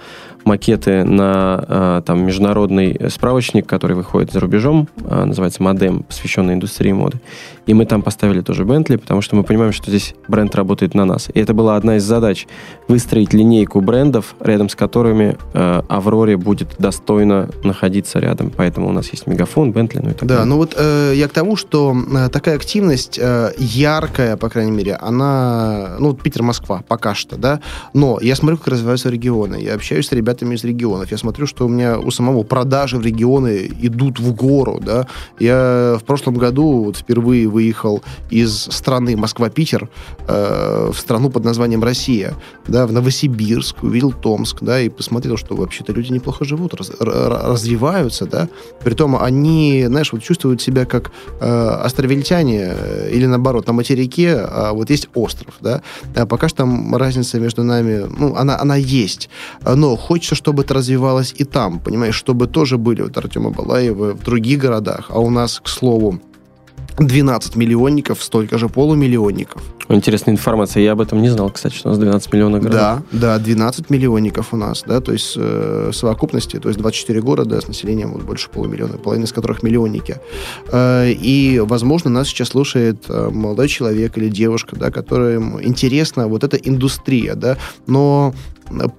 макеты на э, там, международный справочник, который выходит за рубежом, э, называется «Модем», посвященный индустрии моды. И мы там поставили тоже Бентли, потому что мы понимаем, что здесь бренд работает на нас. И это была одна из задач – выстроить линейку брендов, рядом с которыми э, Авроре будет достойно находиться рядом. Поэтому у нас есть Мегафон, Бентли, ну и так Да, ну вот э, я к тому, что э, такая активность э, яркая, по крайней мере, она, ну, Питер-Москва пока что, да, но я смотрю, как развиваются регионы, я общаюсь с ребятами из регионов, я смотрю, что у меня у самого продажи в регионы идут в гору, да, я в прошлом году вот впервые выехал из страны Москва-Питер э, в страну под названием Россия, да, в Новосибирск, увидел Томск, да, и посмотрел, что вообще-то люди неплохо живут, раз, развиваются, да, притом они, знаешь, вот чувствуют себя как э, островельтяне э, или наоборот на материке, а вот есть остров, да, а пока что там разница между нами, ну, она, она есть, но хочется, чтобы это развивалось и там, понимаешь, чтобы тоже были вот Артема Балаева в других городах, а у нас, к слову, 12 миллионников, столько же полумиллионников. Интересная информация. Я об этом не знал, кстати, что у нас 12 миллионов городов. Да, да, 12 миллионников у нас, да, то есть э, совокупности, то есть 24 города с населением вот, больше полумиллиона, половина из которых миллионники. Э, и, возможно, нас сейчас слушает э, молодой человек или девушка, да, которым интересна вот эта индустрия, да, но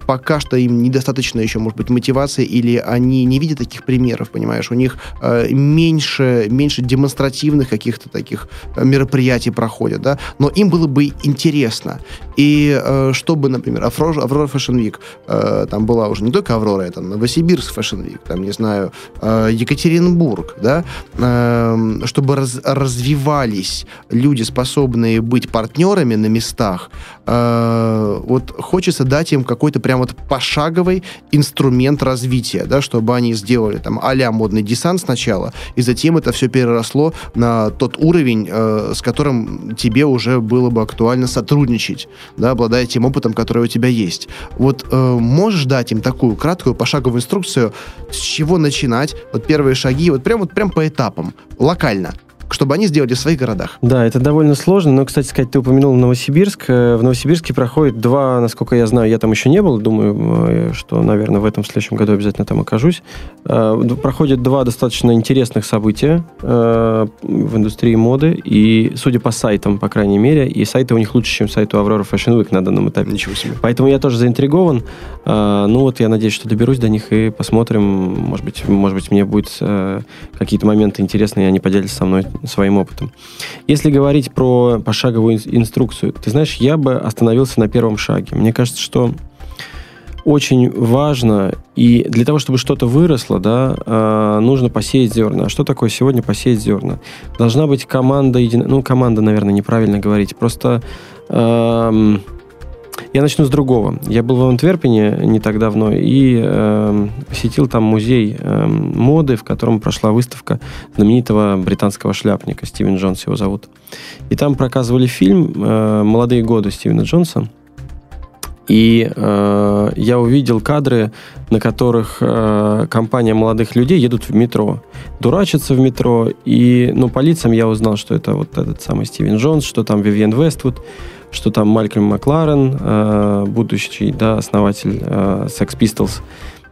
пока что им недостаточно еще, может быть, мотивации, или они не видят таких примеров, понимаешь, у них э, меньше, меньше демонстративных каких-то таких э, мероприятий проходят, да, но им было бы интересно. И э, чтобы, например, Аврора, Аврора Fashion Week, э, там была уже не только Аврора, это Новосибирск Fashion Week, там, не знаю, э, Екатеринбург, да, э, чтобы раз, развивались люди, способные быть партнерами на местах, вот хочется дать им как какой-то прям вот пошаговый инструмент развития, да, чтобы они сделали там а модный десант сначала, и затем это все переросло на тот уровень, э, с которым тебе уже было бы актуально сотрудничать, да, обладая тем опытом, который у тебя есть. Вот э, можешь дать им такую краткую пошаговую инструкцию, с чего начинать, вот первые шаги, вот прям вот прям по этапам, локально чтобы они сделали в своих городах. Да, это довольно сложно, но, кстати сказать, ты упомянул Новосибирск. Э, в Новосибирске проходит два, насколько я знаю, я там еще не был, думаю, э, что, наверное, в этом следующем году обязательно там окажусь. Э, проходят два достаточно интересных события в индустрии моды, и, судя по сайтам, по крайней мере, и сайты у них лучше, чем сайт у Aurora Fashion Week на данном этапе. Ничего себе. Поэтому я тоже заинтригован. Ну вот я надеюсь, что доберусь до них и посмотрим. Может быть, может быть мне будут какие-то моменты интересные, и они поделятся со мной своим опытом. Если говорить про пошаговую инструкцию, ты знаешь, я бы остановился на первом шаге. Мне кажется, что очень важно, и для того, чтобы что-то выросло, да, а, нужно посеять зерна. А что такое сегодня посеять зерна? Должна быть команда, ну, команда, наверное, неправильно говорить, просто эм, я начну с другого. Я был в Антверпене не так давно и э, посетил там музей э, моды, в котором прошла выставка знаменитого британского шляпника. Стивен Джонс его зовут. И там показывали фильм э, «Молодые годы» Стивена Джонса. И э, я увидел кадры, на которых э, компания молодых людей едут в метро, дурачатся в метро. И ну, по лицам я узнал, что это вот этот самый Стивен Джонс, что там Вивьен Вествуд что там Малькольм Макларен, э, будущий да, основатель э, Sex Pistols,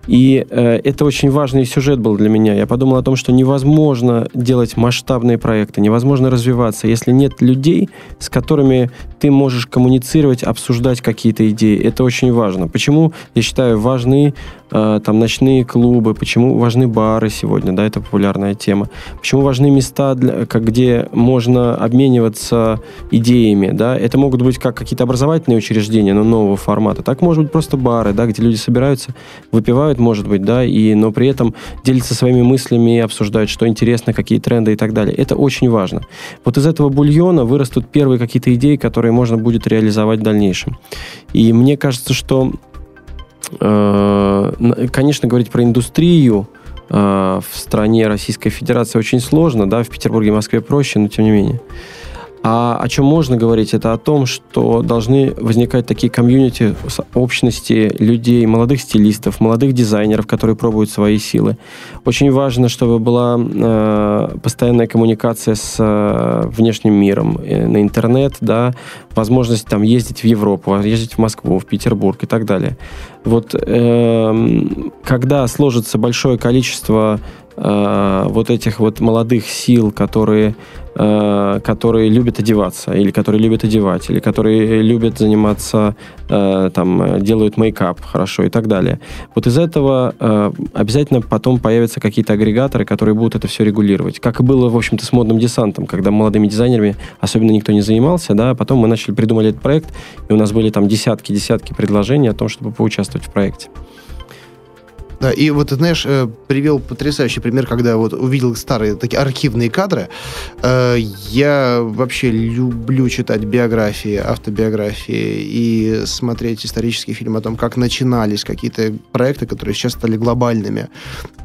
и э, это очень важный сюжет был для меня. Я подумал о том, что невозможно делать масштабные проекты, невозможно развиваться, если нет людей, с которыми ты можешь коммуницировать, обсуждать какие-то идеи. Это очень важно. Почему, я считаю, важны там ночные клубы, почему важны бары сегодня, да, это популярная тема. Почему важны места, для, где можно обмениваться идеями, да. Это могут быть как какие-то образовательные учреждения, но нового формата. Так может быть просто бары, да, где люди собираются, выпивают может быть, да, и, но при этом делятся своими мыслями, обсуждают, что интересно, какие тренды и так далее. Это очень важно. Вот из этого бульона вырастут первые какие-то идеи, которые можно будет реализовать в дальнейшем. И мне кажется, что э, конечно, говорить про индустрию в стране Российской Федерации очень сложно, да, в Петербурге и Москве проще, но тем не менее. А о чем можно говорить, это о том, что должны возникать такие комьюнити, общности людей, молодых стилистов, молодых дизайнеров, которые пробуют свои силы. Очень важно, чтобы была э, постоянная коммуникация с э, внешним миром, э, на интернет, да, возможность там ездить в Европу, ездить в Москву, в Петербург и так далее. Вот э, когда сложится большое количество э, вот этих вот молодых сил, которые Э, которые любят одеваться, или которые любят одевать, или которые любят заниматься, э, там, делают мейкап хорошо и так далее. Вот из этого э, обязательно потом появятся какие-то агрегаторы, которые будут это все регулировать. Как и было, в общем-то, с модным десантом, когда молодыми дизайнерами особенно никто не занимался, да, потом мы начали придумали этот проект, и у нас были там десятки-десятки предложений о том, чтобы поучаствовать в проекте. Да, и вот, знаешь, э, привел потрясающий пример, когда вот увидел старые такие архивные кадры. Э, я вообще люблю читать биографии, автобиографии и смотреть исторические фильмы о том, как начинались какие-то проекты, которые сейчас стали глобальными.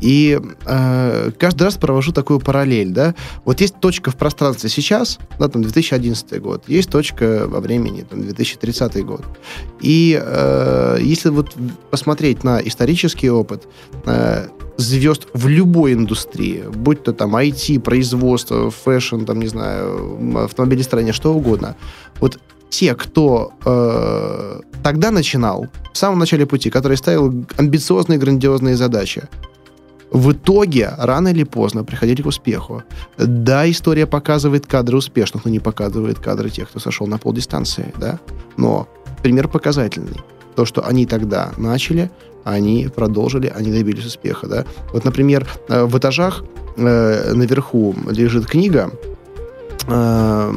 И э, каждый раз провожу такую параллель, да. Вот есть точка в пространстве сейчас, да, там 2011 год, есть точка во времени, там 2030 год. И если вот посмотреть на исторический опыт, э, звезд в любой индустрии, будь то там IT, производство, fashion, там, не знаю, автомобилестроение, что угодно. Вот те, кто э, тогда начинал, в самом начале пути, который ставил амбициозные, грандиозные задачи, в итоге, рано или поздно, приходили к успеху. Да, история показывает кадры успешных, но не показывает кадры тех, кто сошел на полдистанции, да? Но пример показательный. То, что они тогда начали, они продолжили, они добились успеха, да. Вот, например, э, в этажах э, наверху лежит книга э,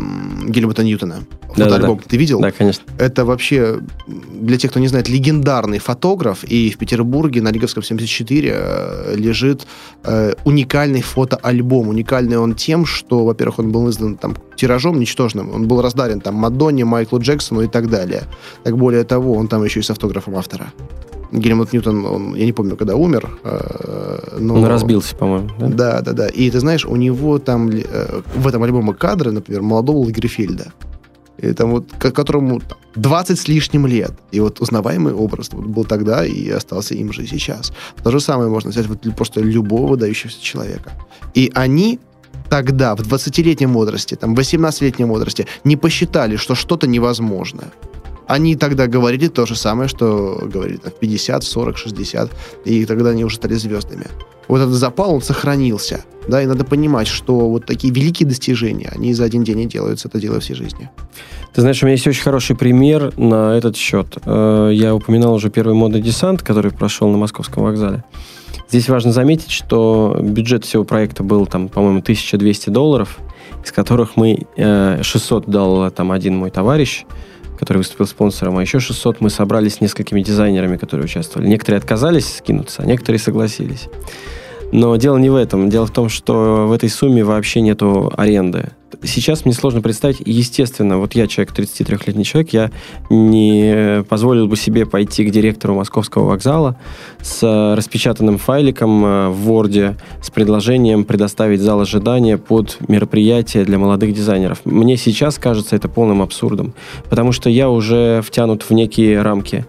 Гильберта Ньютона. Фотоальбом. Да, да. Ты видел? Да, конечно. Это вообще, для тех, кто не знает, легендарный фотограф. И в Петербурге на Лиговском 74 э, лежит э, уникальный фотоальбом. Уникальный он тем, что, во-первых, он был издан там тиражом ничтожным. Он был раздарен там Мадонне, Майклу Джексону и так далее. Так более того, он там еще и с автографом автора. Гельмут Ньютон, он, я не помню, когда умер. Э, но... Он разбился, по-моему. Да? да, да, да. И ты знаешь, у него там э, в этом альбоме кадры, например, молодого Лагерфельда. И там вот, которому 20 с лишним лет. И вот узнаваемый образ вот, был тогда и остался им же сейчас. То же самое можно взять вот просто любого выдающегося человека. И они тогда, в 20-летнем возрасте, там, в 18-летнем возрасте, не посчитали, что что-то невозможно. Они тогда говорили то же самое, что говорили там, в 50, 40, 60, и тогда они уже стали звездами. Вот этот запал, он сохранился. Да, и надо понимать, что вот такие великие достижения, они за один день не делаются, это дело всей жизни. Ты знаешь, у меня есть очень хороший пример на этот счет. Э, я упоминал уже первый модный десант, который прошел на Московском вокзале. Здесь важно заметить, что бюджет всего проекта был, там, по-моему, 1200 долларов, из которых мы 600 э, дал там один мой товарищ, который выступил спонсором, а еще 600 мы собрали с несколькими дизайнерами, которые участвовали. Некоторые отказались скинуться, а некоторые согласились. Но дело не в этом. Дело в том, что в этой сумме вообще нету аренды. Сейчас мне сложно представить, естественно, вот я человек, 33-летний человек, я не позволил бы себе пойти к директору московского вокзала с распечатанным файликом э, в Word с предложением предоставить зал ожидания под мероприятие для молодых дизайнеров. Мне сейчас кажется это полным абсурдом, потому что я уже втянут в некие рамки.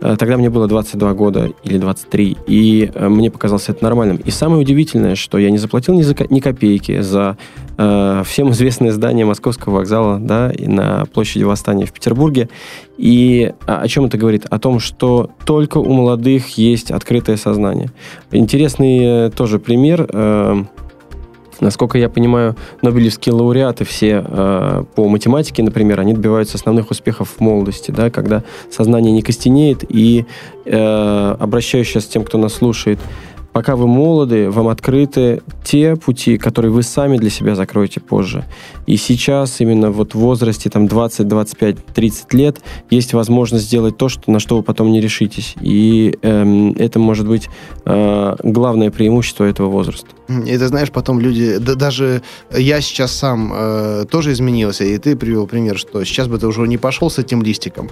Э, тогда мне было 22 года или 23, и э, мне показалось это нормальным. И самое удивительное, что я не заплатил ни, за, ни копейки за э, всем известное здание Московского вокзала да, и на площади Восстания в Петербурге. И о, о чем это говорит? О том, что только у молодых есть открытое сознание. Интересный э, тоже пример. Э, Насколько я понимаю, нобелевские лауреаты все э, по математике, например, они добиваются основных успехов в молодости, да, когда сознание не костенеет. И э, обращаюсь сейчас тем, кто нас слушает, пока вы молоды, вам открыты те пути, которые вы сами для себя закроете позже. И сейчас, именно вот в возрасте там 20, 25, 30 лет, есть возможность сделать то, что, на что вы потом не решитесь. И эм, это может быть э, главное преимущество этого возраста. Ты знаешь, потом люди, да, даже я сейчас сам э, тоже изменился, и ты привел пример, что сейчас бы ты уже не пошел с этим листиком,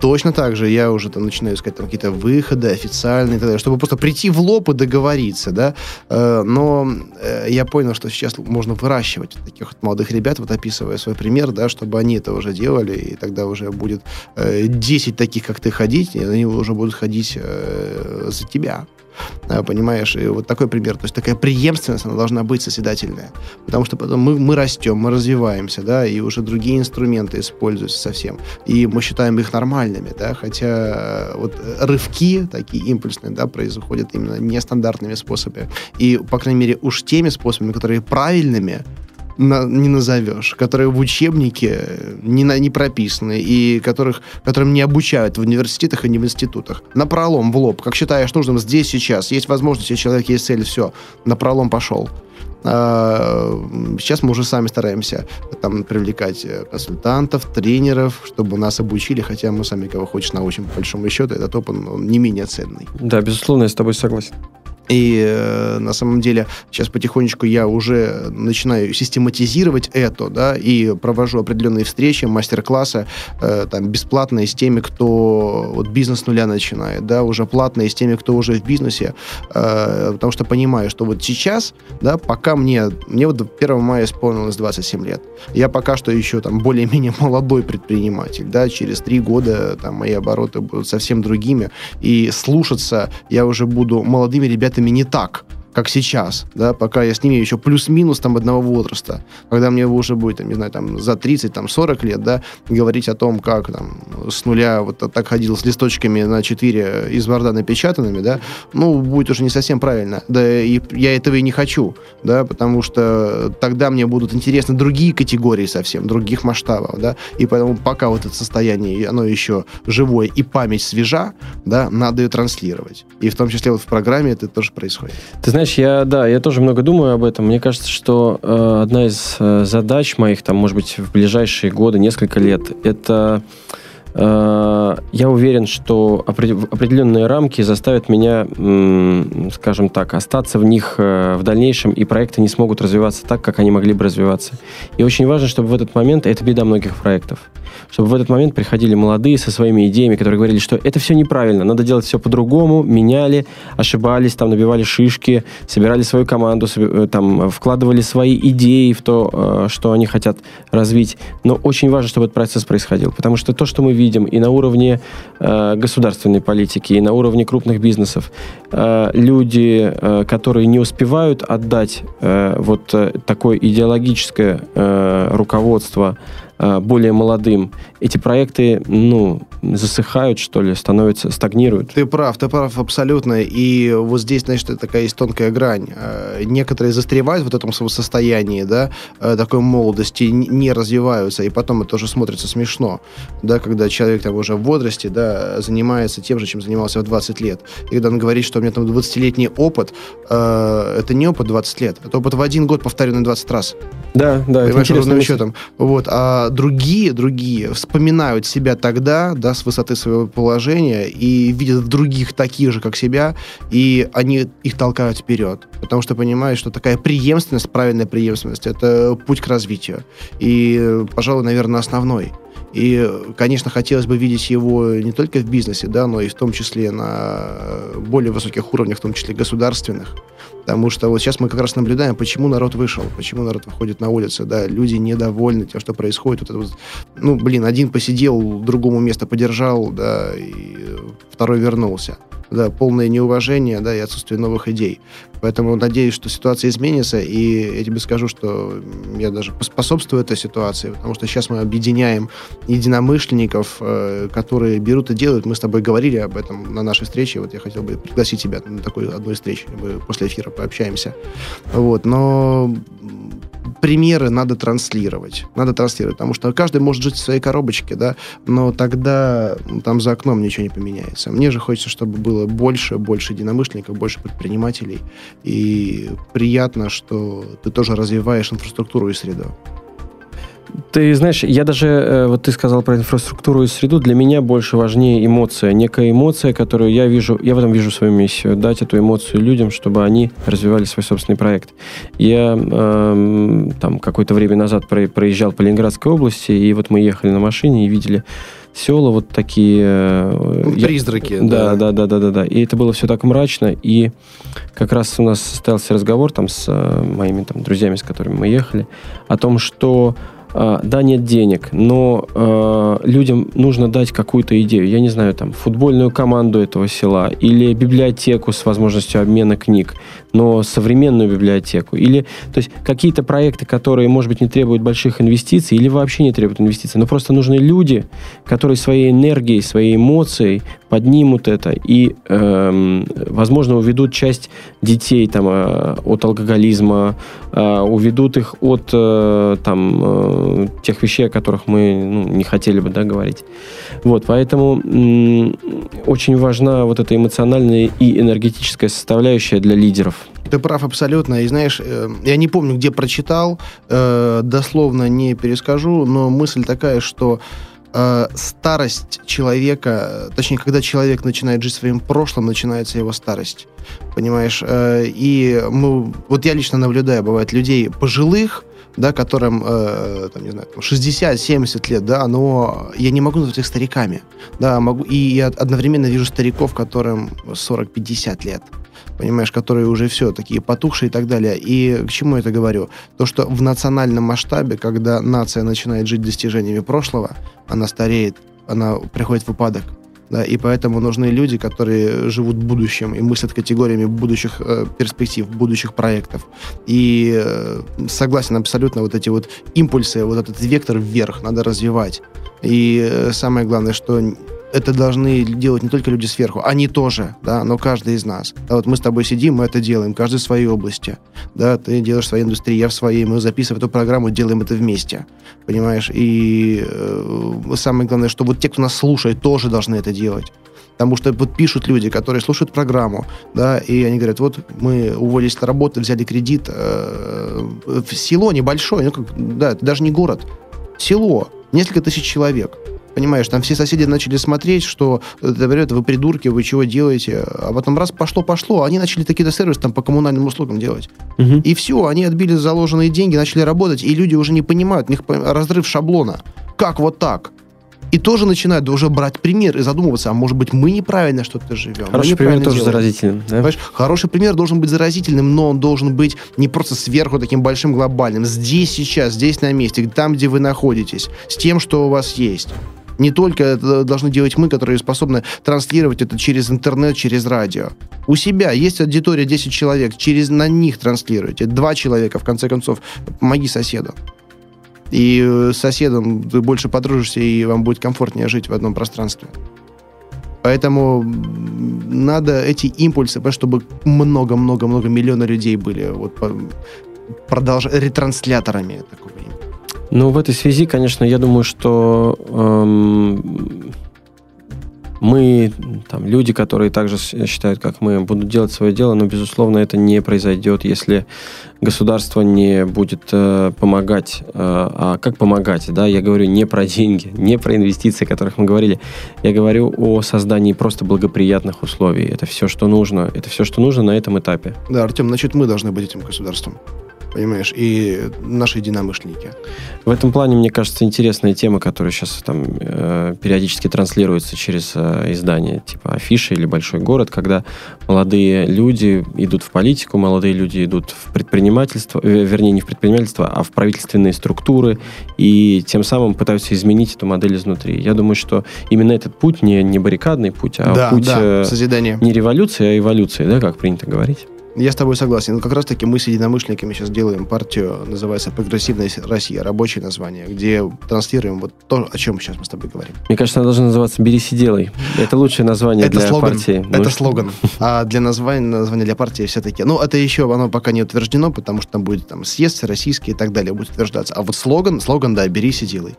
Точно так же я уже там начинаю искать там какие-то выходы официальные и так далее, чтобы просто прийти в лоб и договориться, да. Э, но э, я понял, что сейчас можно выращивать таких молодых ребят, вот описывая свой пример, да, чтобы они это уже делали, и тогда уже будет 10 таких, как ты, ходить, и они уже будут ходить за тебя. Э, понимаешь? И вот такой пример. То есть такая преемственность, она должна быть созидательная. Потому что потом мы, мы растем, мы развиваемся, да, и уже другие инструменты используются совсем. И мы считаем их нормальными, да, хотя э, вот рывки такие импульсные, да, происходят именно нестандартными способами. И, по крайней мере, уж теми способами, которые правильными, на, не назовешь, которые в учебнике не, на, не прописаны и которых, которым не обучают в университетах и не в институтах. На пролом, в лоб. Как считаешь нужным здесь, сейчас. Есть возможность, если человек есть цель, все. На пролом пошел. А, сейчас мы уже сами стараемся там привлекать консультантов, тренеров, чтобы нас обучили, хотя мы сами кого хочешь научим, по большому счету, этот опыт он не менее ценный. Да, безусловно, я с тобой согласен. И э, на самом деле сейчас потихонечку я уже начинаю систематизировать это, да, и провожу определенные встречи, мастер-классы, э, там, бесплатные с теми, кто вот бизнес с нуля начинает, да, уже платные с теми, кто уже в бизнесе, э, потому что понимаю, что вот сейчас, да, пока мне, мне вот 1 мая исполнилось 27 лет, я пока что еще там более-менее молодой предприниматель, да, через три года там мои обороты будут совсем другими, и слушаться я уже буду молодыми ребятами ребятами не так как сейчас, да, пока я с ними еще плюс-минус там одного возраста, когда мне уже будет, там, не знаю, там за 30, там 40 лет, да, говорить о том, как там с нуля вот так ходил с листочками на 4 из Варда напечатанными, да, ну, будет уже не совсем правильно, да, и я этого и не хочу, да, потому что тогда мне будут интересны другие категории совсем, других масштабов, да, и поэтому пока вот это состояние, оно еще живое и память свежа, да, надо ее транслировать. И в том числе вот в программе это тоже происходит. Ты знаешь, знаешь, я, да, я тоже много думаю об этом. Мне кажется, что э, одна из э, задач моих, там, может быть, в ближайшие годы, несколько лет, это э, я уверен, что определенные рамки заставят меня, скажем так, остаться в них э, в дальнейшем, и проекты не смогут развиваться так, как они могли бы развиваться. И очень важно, чтобы в этот момент, это беда многих проектов, чтобы в этот момент приходили молодые со своими идеями, которые говорили, что это все неправильно, надо делать все по-другому, меняли, ошибались, там набивали шишки, собирали свою команду, э, там вкладывали свои идеи в то, э, что они хотят развить. Но очень важно, чтобы этот процесс происходил, потому что то, что мы видим и на уровне э, государственной политики, и на уровне крупных бизнесов, люди, которые не успевают отдать вот такое идеологическое руководство Э, более молодым, эти проекты, ну, засыхают, что ли, становятся, стагнируют. Ты прав, ты прав абсолютно. И вот здесь, значит, такая есть тонкая грань. Э, некоторые застревают в вот этом состоянии, да, э, такой молодости, не развиваются, и потом это уже смотрится смешно, да, когда человек там уже в возрасте, да, занимается тем же, чем занимался в 20 лет. И когда он говорит, что у меня там 20-летний опыт, это не опыт 20 лет, это опыт в один год, повторенный 20 раз. Да, да. Понимаешь, ровным счетом. Вот. А другие, другие вспоминают себя тогда, да, с высоты своего положения, и видят других таких же, как себя, и они их толкают вперед. Потому что понимают, что такая преемственность, правильная преемственность, это путь к развитию. И, пожалуй, наверное, основной. И, конечно, хотелось бы видеть его не только в бизнесе, да, но и в том числе на более высоких уровнях, в том числе государственных. Потому что вот сейчас мы как раз наблюдаем, почему народ вышел, почему народ выходит на улицы, да, люди недовольны тем, что происходит. Вот это вот, ну, блин, один посидел, другому место подержал, да, и второй вернулся да, полное неуважение, да, и отсутствие новых идей. Поэтому надеюсь, что ситуация изменится, и я тебе скажу, что я даже способствую этой ситуации, потому что сейчас мы объединяем единомышленников, э, которые берут и делают. Мы с тобой говорили об этом на нашей встрече, вот я хотел бы пригласить тебя на такую одну из встреч, мы после эфира пообщаемся. Вот, но примеры надо транслировать. Надо транслировать, потому что каждый может жить в своей коробочке, да, но тогда ну, там за окном ничего не поменяется. Мне же хочется, чтобы было больше, больше единомышленников, больше предпринимателей. И приятно, что ты тоже развиваешь инфраструктуру и среду. Ты знаешь, я даже, э, вот ты сказал про инфраструктуру и среду, для меня больше важнее эмоция, некая эмоция, которую я вижу, я в этом вижу свою миссию, дать эту эмоцию людям, чтобы они развивали свой собственный проект. Я э, там какое-то время назад проезжал по Ленинградской области, и вот мы ехали на машине и видели села вот такие... Э, призраки. Да, да, да, да, да, да. И это было все так мрачно. И как раз у нас состоялся разговор там с э, моими там друзьями, с которыми мы ехали, о том, что да, нет денег, но э, людям нужно дать какую-то идею. Я не знаю, там, футбольную команду этого села или библиотеку с возможностью обмена книг, но современную библиотеку. Или, то есть, какие-то проекты, которые, может быть, не требуют больших инвестиций или вообще не требуют инвестиций, но просто нужны люди, которые своей энергией, своей эмоцией поднимут это и, э, возможно, уведут часть детей там, э, от алкоголизма, э, уведут их от э, там, э, тех вещей, о которых мы ну, не хотели бы да, говорить. Вот, поэтому м- очень важна вот эта эмоциональная и энергетическая составляющая для лидеров. Ты прав абсолютно. И знаешь, э, я не помню, где прочитал, э, дословно не перескажу, но мысль такая, что э, старость человека, точнее, когда человек начинает жить своим прошлым, начинается его старость. Понимаешь? Э, и мы, вот я лично наблюдаю, бывает, людей пожилых, да, которым, э, там, не знаю, 60-70 лет, да, но я не могу назвать их стариками, да, могу, и я одновременно вижу стариков, которым 40-50 лет, понимаешь, которые уже все такие потухшие и так далее. И к чему я это говорю? То, что в национальном масштабе, когда нация начинает жить достижениями прошлого, она стареет, она приходит в упадок. Да, и поэтому нужны люди, которые живут будущим и мыслят категориями будущих э, перспектив, будущих проектов. И э, согласен абсолютно, вот эти вот импульсы, вот этот вектор вверх надо развивать. И э, самое главное, что это должны делать не только люди сверху, они тоже, да, но каждый из нас. Да, вот мы с тобой сидим, мы это делаем, каждый в своей области. Да, ты делаешь в своей индустрии, я в своей, мы записываем эту программу, делаем это вместе. Понимаешь? И э, самое главное, что вот те, кто нас слушает, тоже должны это делать. Потому что вот пишут люди, которые слушают программу, да, и они говорят, вот мы уволились на работу, взяли кредит. Э, село небольшое, ну, как, да, это даже не город. Село, несколько тысяч человек. Понимаешь, там все соседи начали смотреть, что, говорят, вы придурки, вы чего делаете? А потом раз пошло-пошло, они начали такие-то сервисы там по коммунальным услугам делать. Угу. И все, они отбили заложенные деньги, начали работать, и люди уже не понимают, у них разрыв шаблона. Как вот так? И тоже начинают уже брать пример и задумываться, а может быть мы неправильно что-то живем. Хороший пример тоже делаем. заразительным. Да? Понимаешь? Хороший пример должен быть заразительным, но он должен быть не просто сверху таким большим глобальным. Здесь, сейчас, здесь на месте, там, где вы находитесь, с тем, что у вас есть. Не только это должны делать мы, которые способны транслировать это через интернет, через радио. У себя есть аудитория 10 человек, через на них транслируйте. Два человека, в конце концов, помоги соседу. И э, с соседом ты больше подружишься, и вам будет комфортнее жить в одном пространстве. Поэтому надо эти импульсы, чтобы много-много-много миллиона людей были вот, продолж... ретрансляторами такого ну, в этой связи, конечно, я думаю, что эм, мы, там, люди, которые также считают, как мы, будут делать свое дело, но, безусловно, это не произойдет, если государство не будет э, помогать. Э, а как помогать? Да? Я говорю не про деньги, не про инвестиции, о которых мы говорили. Я говорю о создании просто благоприятных условий. Это все, что нужно. Это все, что нужно на этом этапе. Да, Артем, значит, мы должны быть этим государством понимаешь, и наши единомышленники. В этом плане, мне кажется, интересная тема, которая сейчас там э, периодически транслируется через э, издания типа Афиши или Большой город, когда молодые люди идут в политику, молодые люди идут в предпринимательство, э, вернее, не в предпринимательство, а в правительственные структуры, и тем самым пытаются изменить эту модель изнутри. Я думаю, что именно этот путь не, не баррикадный путь, а да, путь да, э, созидания. не революции, а эволюции, да, как принято говорить. Я с тобой согласен. Как раз-таки мы с единомышленниками сейчас делаем партию, называется «Прогрессивная Россия», рабочее название, где транслируем вот то, о чем сейчас мы с тобой говорим. Мне кажется, она должна называться «Берись и делай». Это лучшее название это для слоган, партии. Это Может... слоган. А для названия, названия для партии все-таки... Ну, это еще, оно пока не утверждено, потому что там будет там съезд российский и так далее будет утверждаться. А вот слоган, слоган, да, «Берись и делай».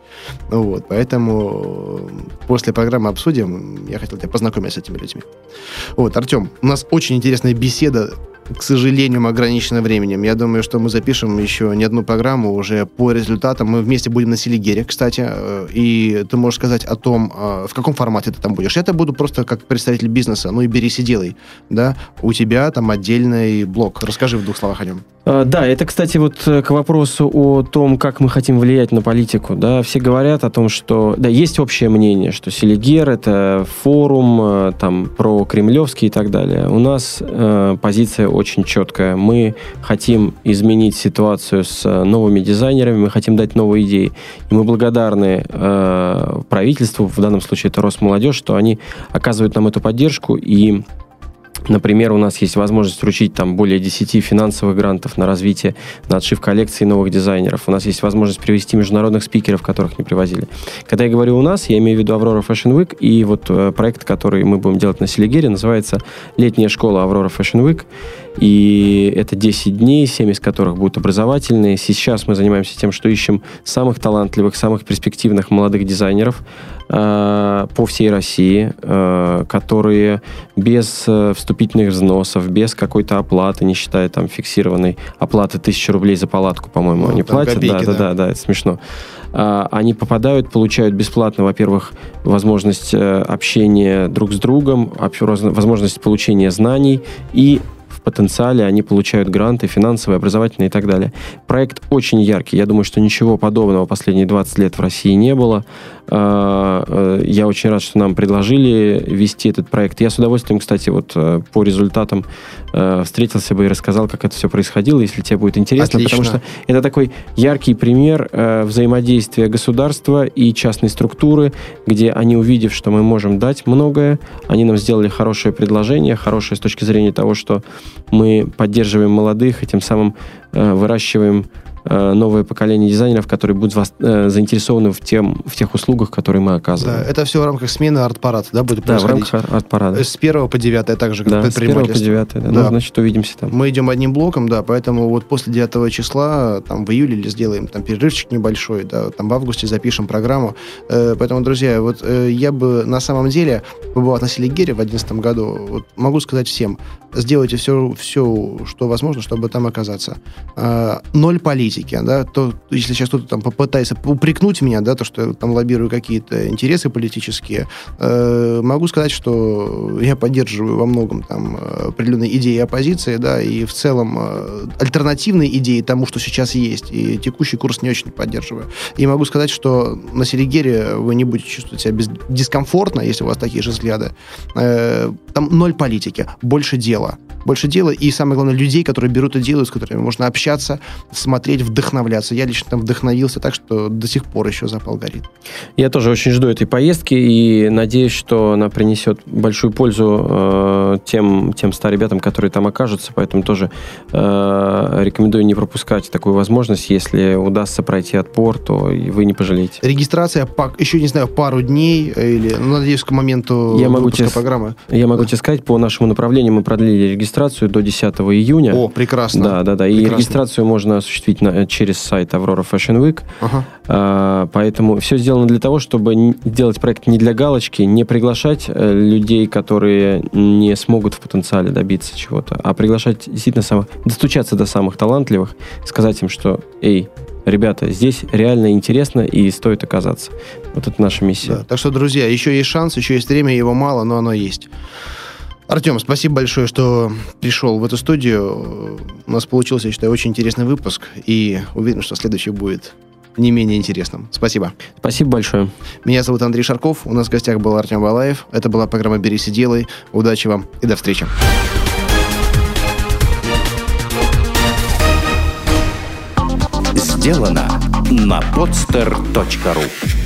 Ну, вот, поэтому после программы обсудим. Я хотел тебя познакомить с этими людьми. Вот, Артем, у нас очень интересная беседа к сожалению, мы ограничены временем. Я думаю, что мы запишем еще не одну программу уже по результатам. Мы вместе будем на Селигере, кстати, э, и ты можешь сказать о том, э, в каком формате ты там будешь. Я-то буду просто как представитель бизнеса, ну и берись и делай, да. У тебя там отдельный блок. Расскажи в двух словах о нем. А, да, это, кстати, вот э, к вопросу о том, как мы хотим влиять на политику. Да, все говорят о том, что... Да, есть общее мнение, что Селигер — это форум там, про кремлевский и так далее. У нас э, позиция очень четкая. Мы хотим изменить ситуацию с э, новыми дизайнерами, мы хотим дать новые идеи. И мы благодарны э, правительству, в данном случае это Росмолодежь, что они оказывают нам эту поддержку и Например, у нас есть возможность вручить там более 10 финансовых грантов на развитие, на отшив коллекции новых дизайнеров. У нас есть возможность привести международных спикеров, которых не привозили. Когда я говорю «у нас», я имею в виду «Аврора Fashion Week», и вот э, проект, который мы будем делать на Селигере, называется «Летняя школа Аврора Fashion Week». И это 10 дней, 7 из которых будут образовательные. Сейчас мы занимаемся тем, что ищем самых талантливых, самых перспективных молодых дизайнеров э, по всей России, э, которые без э, вступительных взносов, без какой-то оплаты, не считая там фиксированной оплаты тысячи рублей за палатку, по-моему, ну, они платят. Копейки, да, да, да, да, это смешно э, они попадают, получают бесплатно, во-первых, возможность э, общения друг с другом, возможность получения знаний и потенциале они получают гранты финансовые, образовательные и так далее. Проект очень яркий. Я думаю, что ничего подобного последние 20 лет в России не было. А, э, я очень рад, что нам предложили вести этот проект. Я с удовольствием, кстати, вот э, по результатам э, встретился бы и рассказал, как это все происходило, если тебе будет интересно. Отлично. Потому что это такой яркий пример взаимодействия государства и частной структуры, где они, увидев, что мы можем дать многое, они нам сделали хорошее предложение, хорошее с точки зрения того, что мы поддерживаем молодых и тем самым выращиваем Э, новое поколение дизайнеров, которые будут вас, э, заинтересованы в, тем, в тех услугах, которые мы оказываем. Да, это все в рамках смены арт-парада, да, будет Да, в рамках арт-парада. С 1 по 9 также как да, с 1 по 9, да. да. Ну, значит, увидимся там. Мы идем одним блоком, да, поэтому вот после 9 числа, там, в июле или сделаем там перерывчик небольшой, да, там в августе запишем программу. Э, поэтому, друзья, вот э, я бы на самом деле, побывав на Селигере в 2011 году, вот могу сказать всем, сделайте все, все, что возможно, чтобы там оказаться. Э, ноль политики, да, то если сейчас кто-то там попытается упрекнуть меня, да, то, что я там лоббирую какие-то интересы политические, э, могу сказать, что я поддерживаю во многом там определенные идеи оппозиции, да, и в целом э, альтернативные идеи тому, что сейчас есть, и текущий курс не очень поддерживаю. И могу сказать, что на Селигере вы не будете чувствовать себя без, дискомфортно, если у вас такие же взгляды. Э, там ноль политики, больше дела. Больше дела, и самое главное, людей, которые берут и делают, с которыми можно общаться, смотреть, вдохновляться. Я лично там вдохновился так, что до сих пор еще запал горит. Я тоже очень жду этой поездки и надеюсь, что она принесет большую пользу э, тем, тем 100 ребятам, которые там окажутся, поэтому тоже э, рекомендую не пропускать такую возможность. Если удастся пройти отпор, то вы не пожалеете. Регистрация, еще не знаю, пару дней или, ну, надеюсь, к моменту я могу тебе, программы. Я могу да. тебе сказать, по нашему направлению мы продлили регистрацию до 10 июня. О, прекрасно. Да, да, да. Прекрасно. И регистрацию можно осуществить на, через сайт Aurora Fashion Week. Ага. А, поэтому все сделано для того, чтобы делать проект не для галочки, не приглашать э, людей, которые не смогут в потенциале добиться чего-то, а приглашать действительно самых, достучаться до самых талантливых, сказать им, что, эй, ребята, здесь реально интересно и стоит оказаться. Вот это наша миссия. Да, так что, друзья, еще есть шанс, еще есть время, его мало, но оно есть. Артем, спасибо большое, что пришел в эту студию. У нас получился, я считаю, очень интересный выпуск, и уверен, что следующий будет не менее интересным. Спасибо. Спасибо большое. Меня зовут Андрей Шарков. У нас в гостях был Артем Балаев. Это была программа «Берись и делай». Удачи вам и до встречи. Сделано на podster.ru